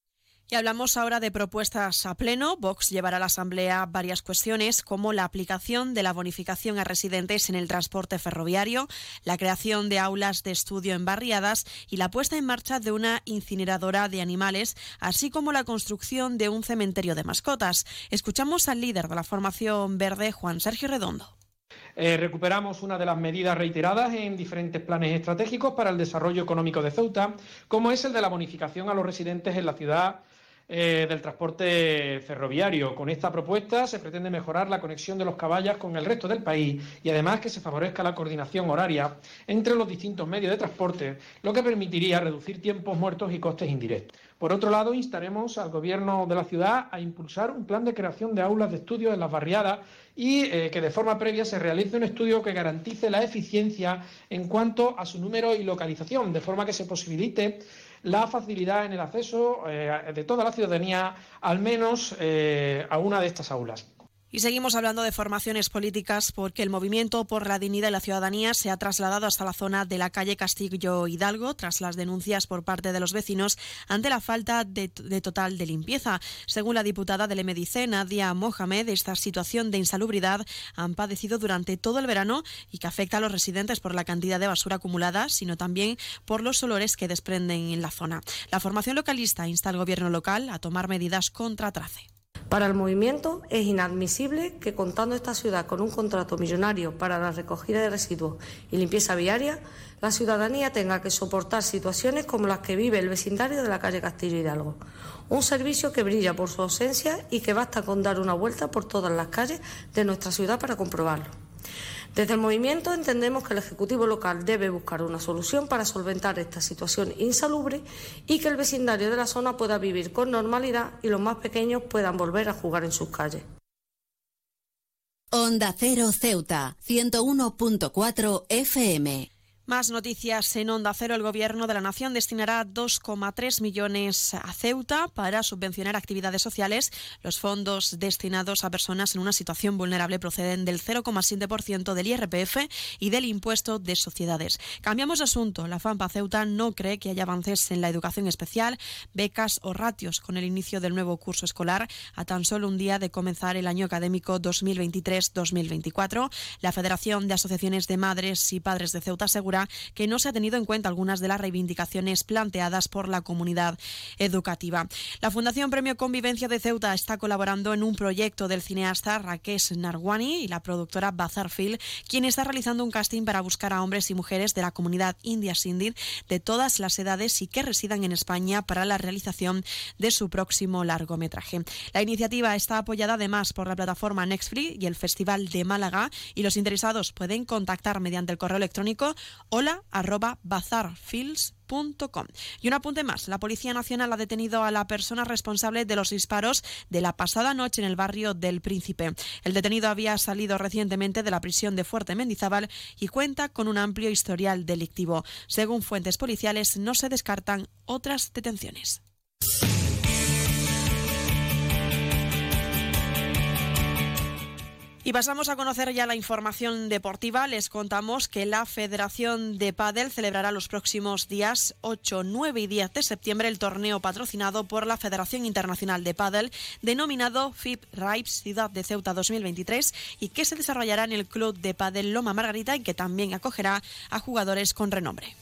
Y hablamos ahora de propuestas a pleno. Vox llevará a la Asamblea varias cuestiones como la aplicación de la bonificación a residentes en el transporte ferroviario, la creación de aulas de estudio en barriadas y la puesta en marcha de una incineradora de animales, así como la construcción de un cementerio de mascotas. Escuchamos al líder de la formación verde, Juan Sergio Redondo. Eh, recuperamos una de las medidas reiteradas en diferentes planes estratégicos para el desarrollo económico de Ceuta, como es el de la bonificación a los residentes en la ciudad eh, del transporte ferroviario. Con esta propuesta se pretende mejorar la conexión de los caballas con el resto del país y además que se favorezca la coordinación horaria entre los distintos medios de transporte, lo que permitiría reducir tiempos muertos y costes indirectos. Por otro lado, instaremos al Gobierno de la ciudad a impulsar un plan de creación de aulas de estudio en las barriadas y eh, que de forma previa se realice un estudio que garantice la eficiencia en cuanto a su número y localización, de forma que se posibilite la facilidad en el acceso eh, de toda la ciudadanía, al menos eh, a una de estas aulas. Y seguimos hablando de formaciones políticas porque el movimiento por la dignidad y la ciudadanía se ha trasladado hasta la zona de la calle Castillo Hidalgo tras las denuncias por parte de los vecinos ante la falta de, total de limpieza. Según la diputada del MDC, Nadia Mohamed, esta situación de insalubridad han padecido durante todo el verano y que afecta a los residentes por la cantidad de basura acumulada, sino también por los olores que desprenden en la zona. La formación localista insta al gobierno local a tomar medidas contra Trace. Para el movimiento es inadmisible que contando esta ciudad con un contrato millonario para la recogida de residuos y limpieza viaria, la ciudadanía tenga que soportar situaciones como las que vive el vecindario de la calle Castillo Hidalgo. Un servicio que brilla por su ausencia y que basta con dar una vuelta por todas las calles de nuestra ciudad para comprobarlo. Desde el movimiento entendemos que el Ejecutivo local debe buscar una solución para solventar esta situación insalubre y que el vecindario de la zona pueda vivir con normalidad y los más pequeños puedan volver a jugar en sus calles. Onda Cero Ceuta, 101.4 FM. Más noticias en Onda Cero. El Gobierno de la Nación destinará 2,3 millones a Ceuta para subvencionar actividades sociales. Los fondos destinados a personas en una situación vulnerable proceden del 0,7% del IRPF y del impuesto de sociedades. Cambiamos de asunto. La FAMPA Ceuta no cree que haya avances en la educación especial, becas o ratios con el inicio del nuevo curso escolar a tan solo un día de comenzar el año académico 2023-2024. La Federación de Asociaciones de Madres y Padres de Ceuta asegura que no se ha tenido en cuenta algunas de las reivindicaciones planteadas por la comunidad educativa. La Fundación Premio Convivencia de Ceuta está colaborando en un proyecto del cineasta Rakesh Narwani y la productora Bazar quien está realizando un casting para buscar a hombres y mujeres de la comunidad india sindhi de todas las edades y que residan en España para la realización de su próximo largometraje. La iniciativa está apoyada además por la plataforma Nextfree y el Festival de Málaga y los interesados pueden contactar mediante el correo electrónico hola arroba bazarfields.com. Y un apunte más, la Policía Nacional ha detenido a la persona responsable de los disparos de la pasada noche en el barrio del Príncipe. El detenido había salido recientemente de la prisión de Fuerte Mendizábal y cuenta con un amplio historial delictivo. Según fuentes policiales, no se descartan otras detenciones. Y pasamos a conocer ya la información deportiva. Les contamos que la Federación de Padel celebrará los próximos días 8, 9 y 10 de septiembre el torneo patrocinado por la Federación Internacional de Padel, denominado FIP Ripes Ciudad de Ceuta 2023, y que se desarrollará en el Club de Padel Loma Margarita y que también acogerá a jugadores con renombre.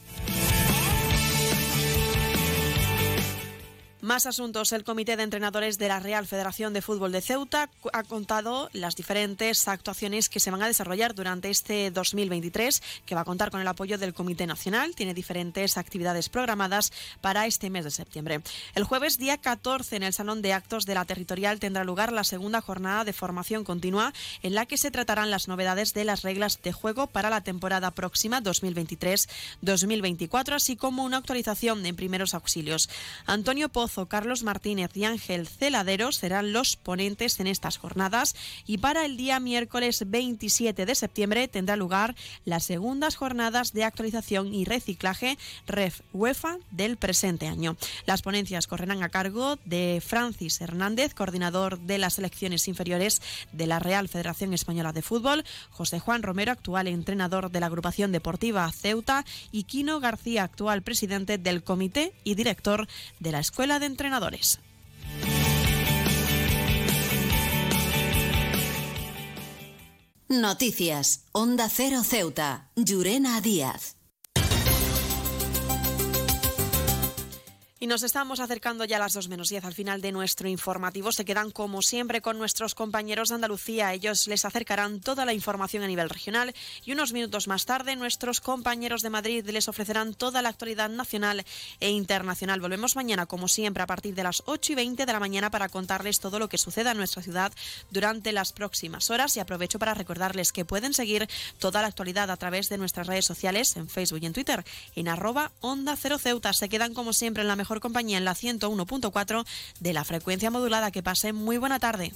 Más asuntos. El Comité de Entrenadores de la Real Federación de Fútbol de Ceuta ha contado las diferentes actuaciones que se van a desarrollar durante este 2023, que va a contar con el apoyo del Comité Nacional. Tiene diferentes actividades programadas para este mes de septiembre. El jueves, día 14, en el Salón de Actos de la Territorial tendrá lugar la segunda jornada de formación continua, en la que se tratarán las novedades de las reglas de juego para la temporada próxima 2023-2024, así como una actualización en primeros auxilios. Antonio Carlos Martínez y Ángel Celadero serán los ponentes en estas jornadas y para el día miércoles 27 de septiembre tendrá lugar las segundas jornadas de actualización y reciclaje REF UEFA del presente año. Las ponencias correrán a cargo de Francis Hernández, coordinador de las selecciones inferiores de la Real Federación Española de Fútbol, José Juan Romero, actual entrenador de la agrupación deportiva Ceuta, y Quino García, actual presidente del comité y director de la Escuela de entrenadores. Noticias. Onda Cero Ceuta. Llurena Díaz. Y nos estamos acercando ya a las 2 menos 10 al final de nuestro informativo. Se quedan como siempre con nuestros compañeros de Andalucía. Ellos les acercarán toda la información a nivel regional y unos minutos más tarde nuestros compañeros de Madrid les ofrecerán toda la actualidad nacional e internacional. Volvemos mañana como siempre a partir de las 8 y 20 de la mañana para contarles todo lo que suceda en nuestra ciudad durante las próximas horas y aprovecho para recordarles que pueden seguir toda la actualidad a través de nuestras redes sociales en Facebook y en Twitter en arroba onda cero ceuta. Se quedan como siempre en la compañía en la 101.4 de la frecuencia modulada. Que pasen muy buena tarde.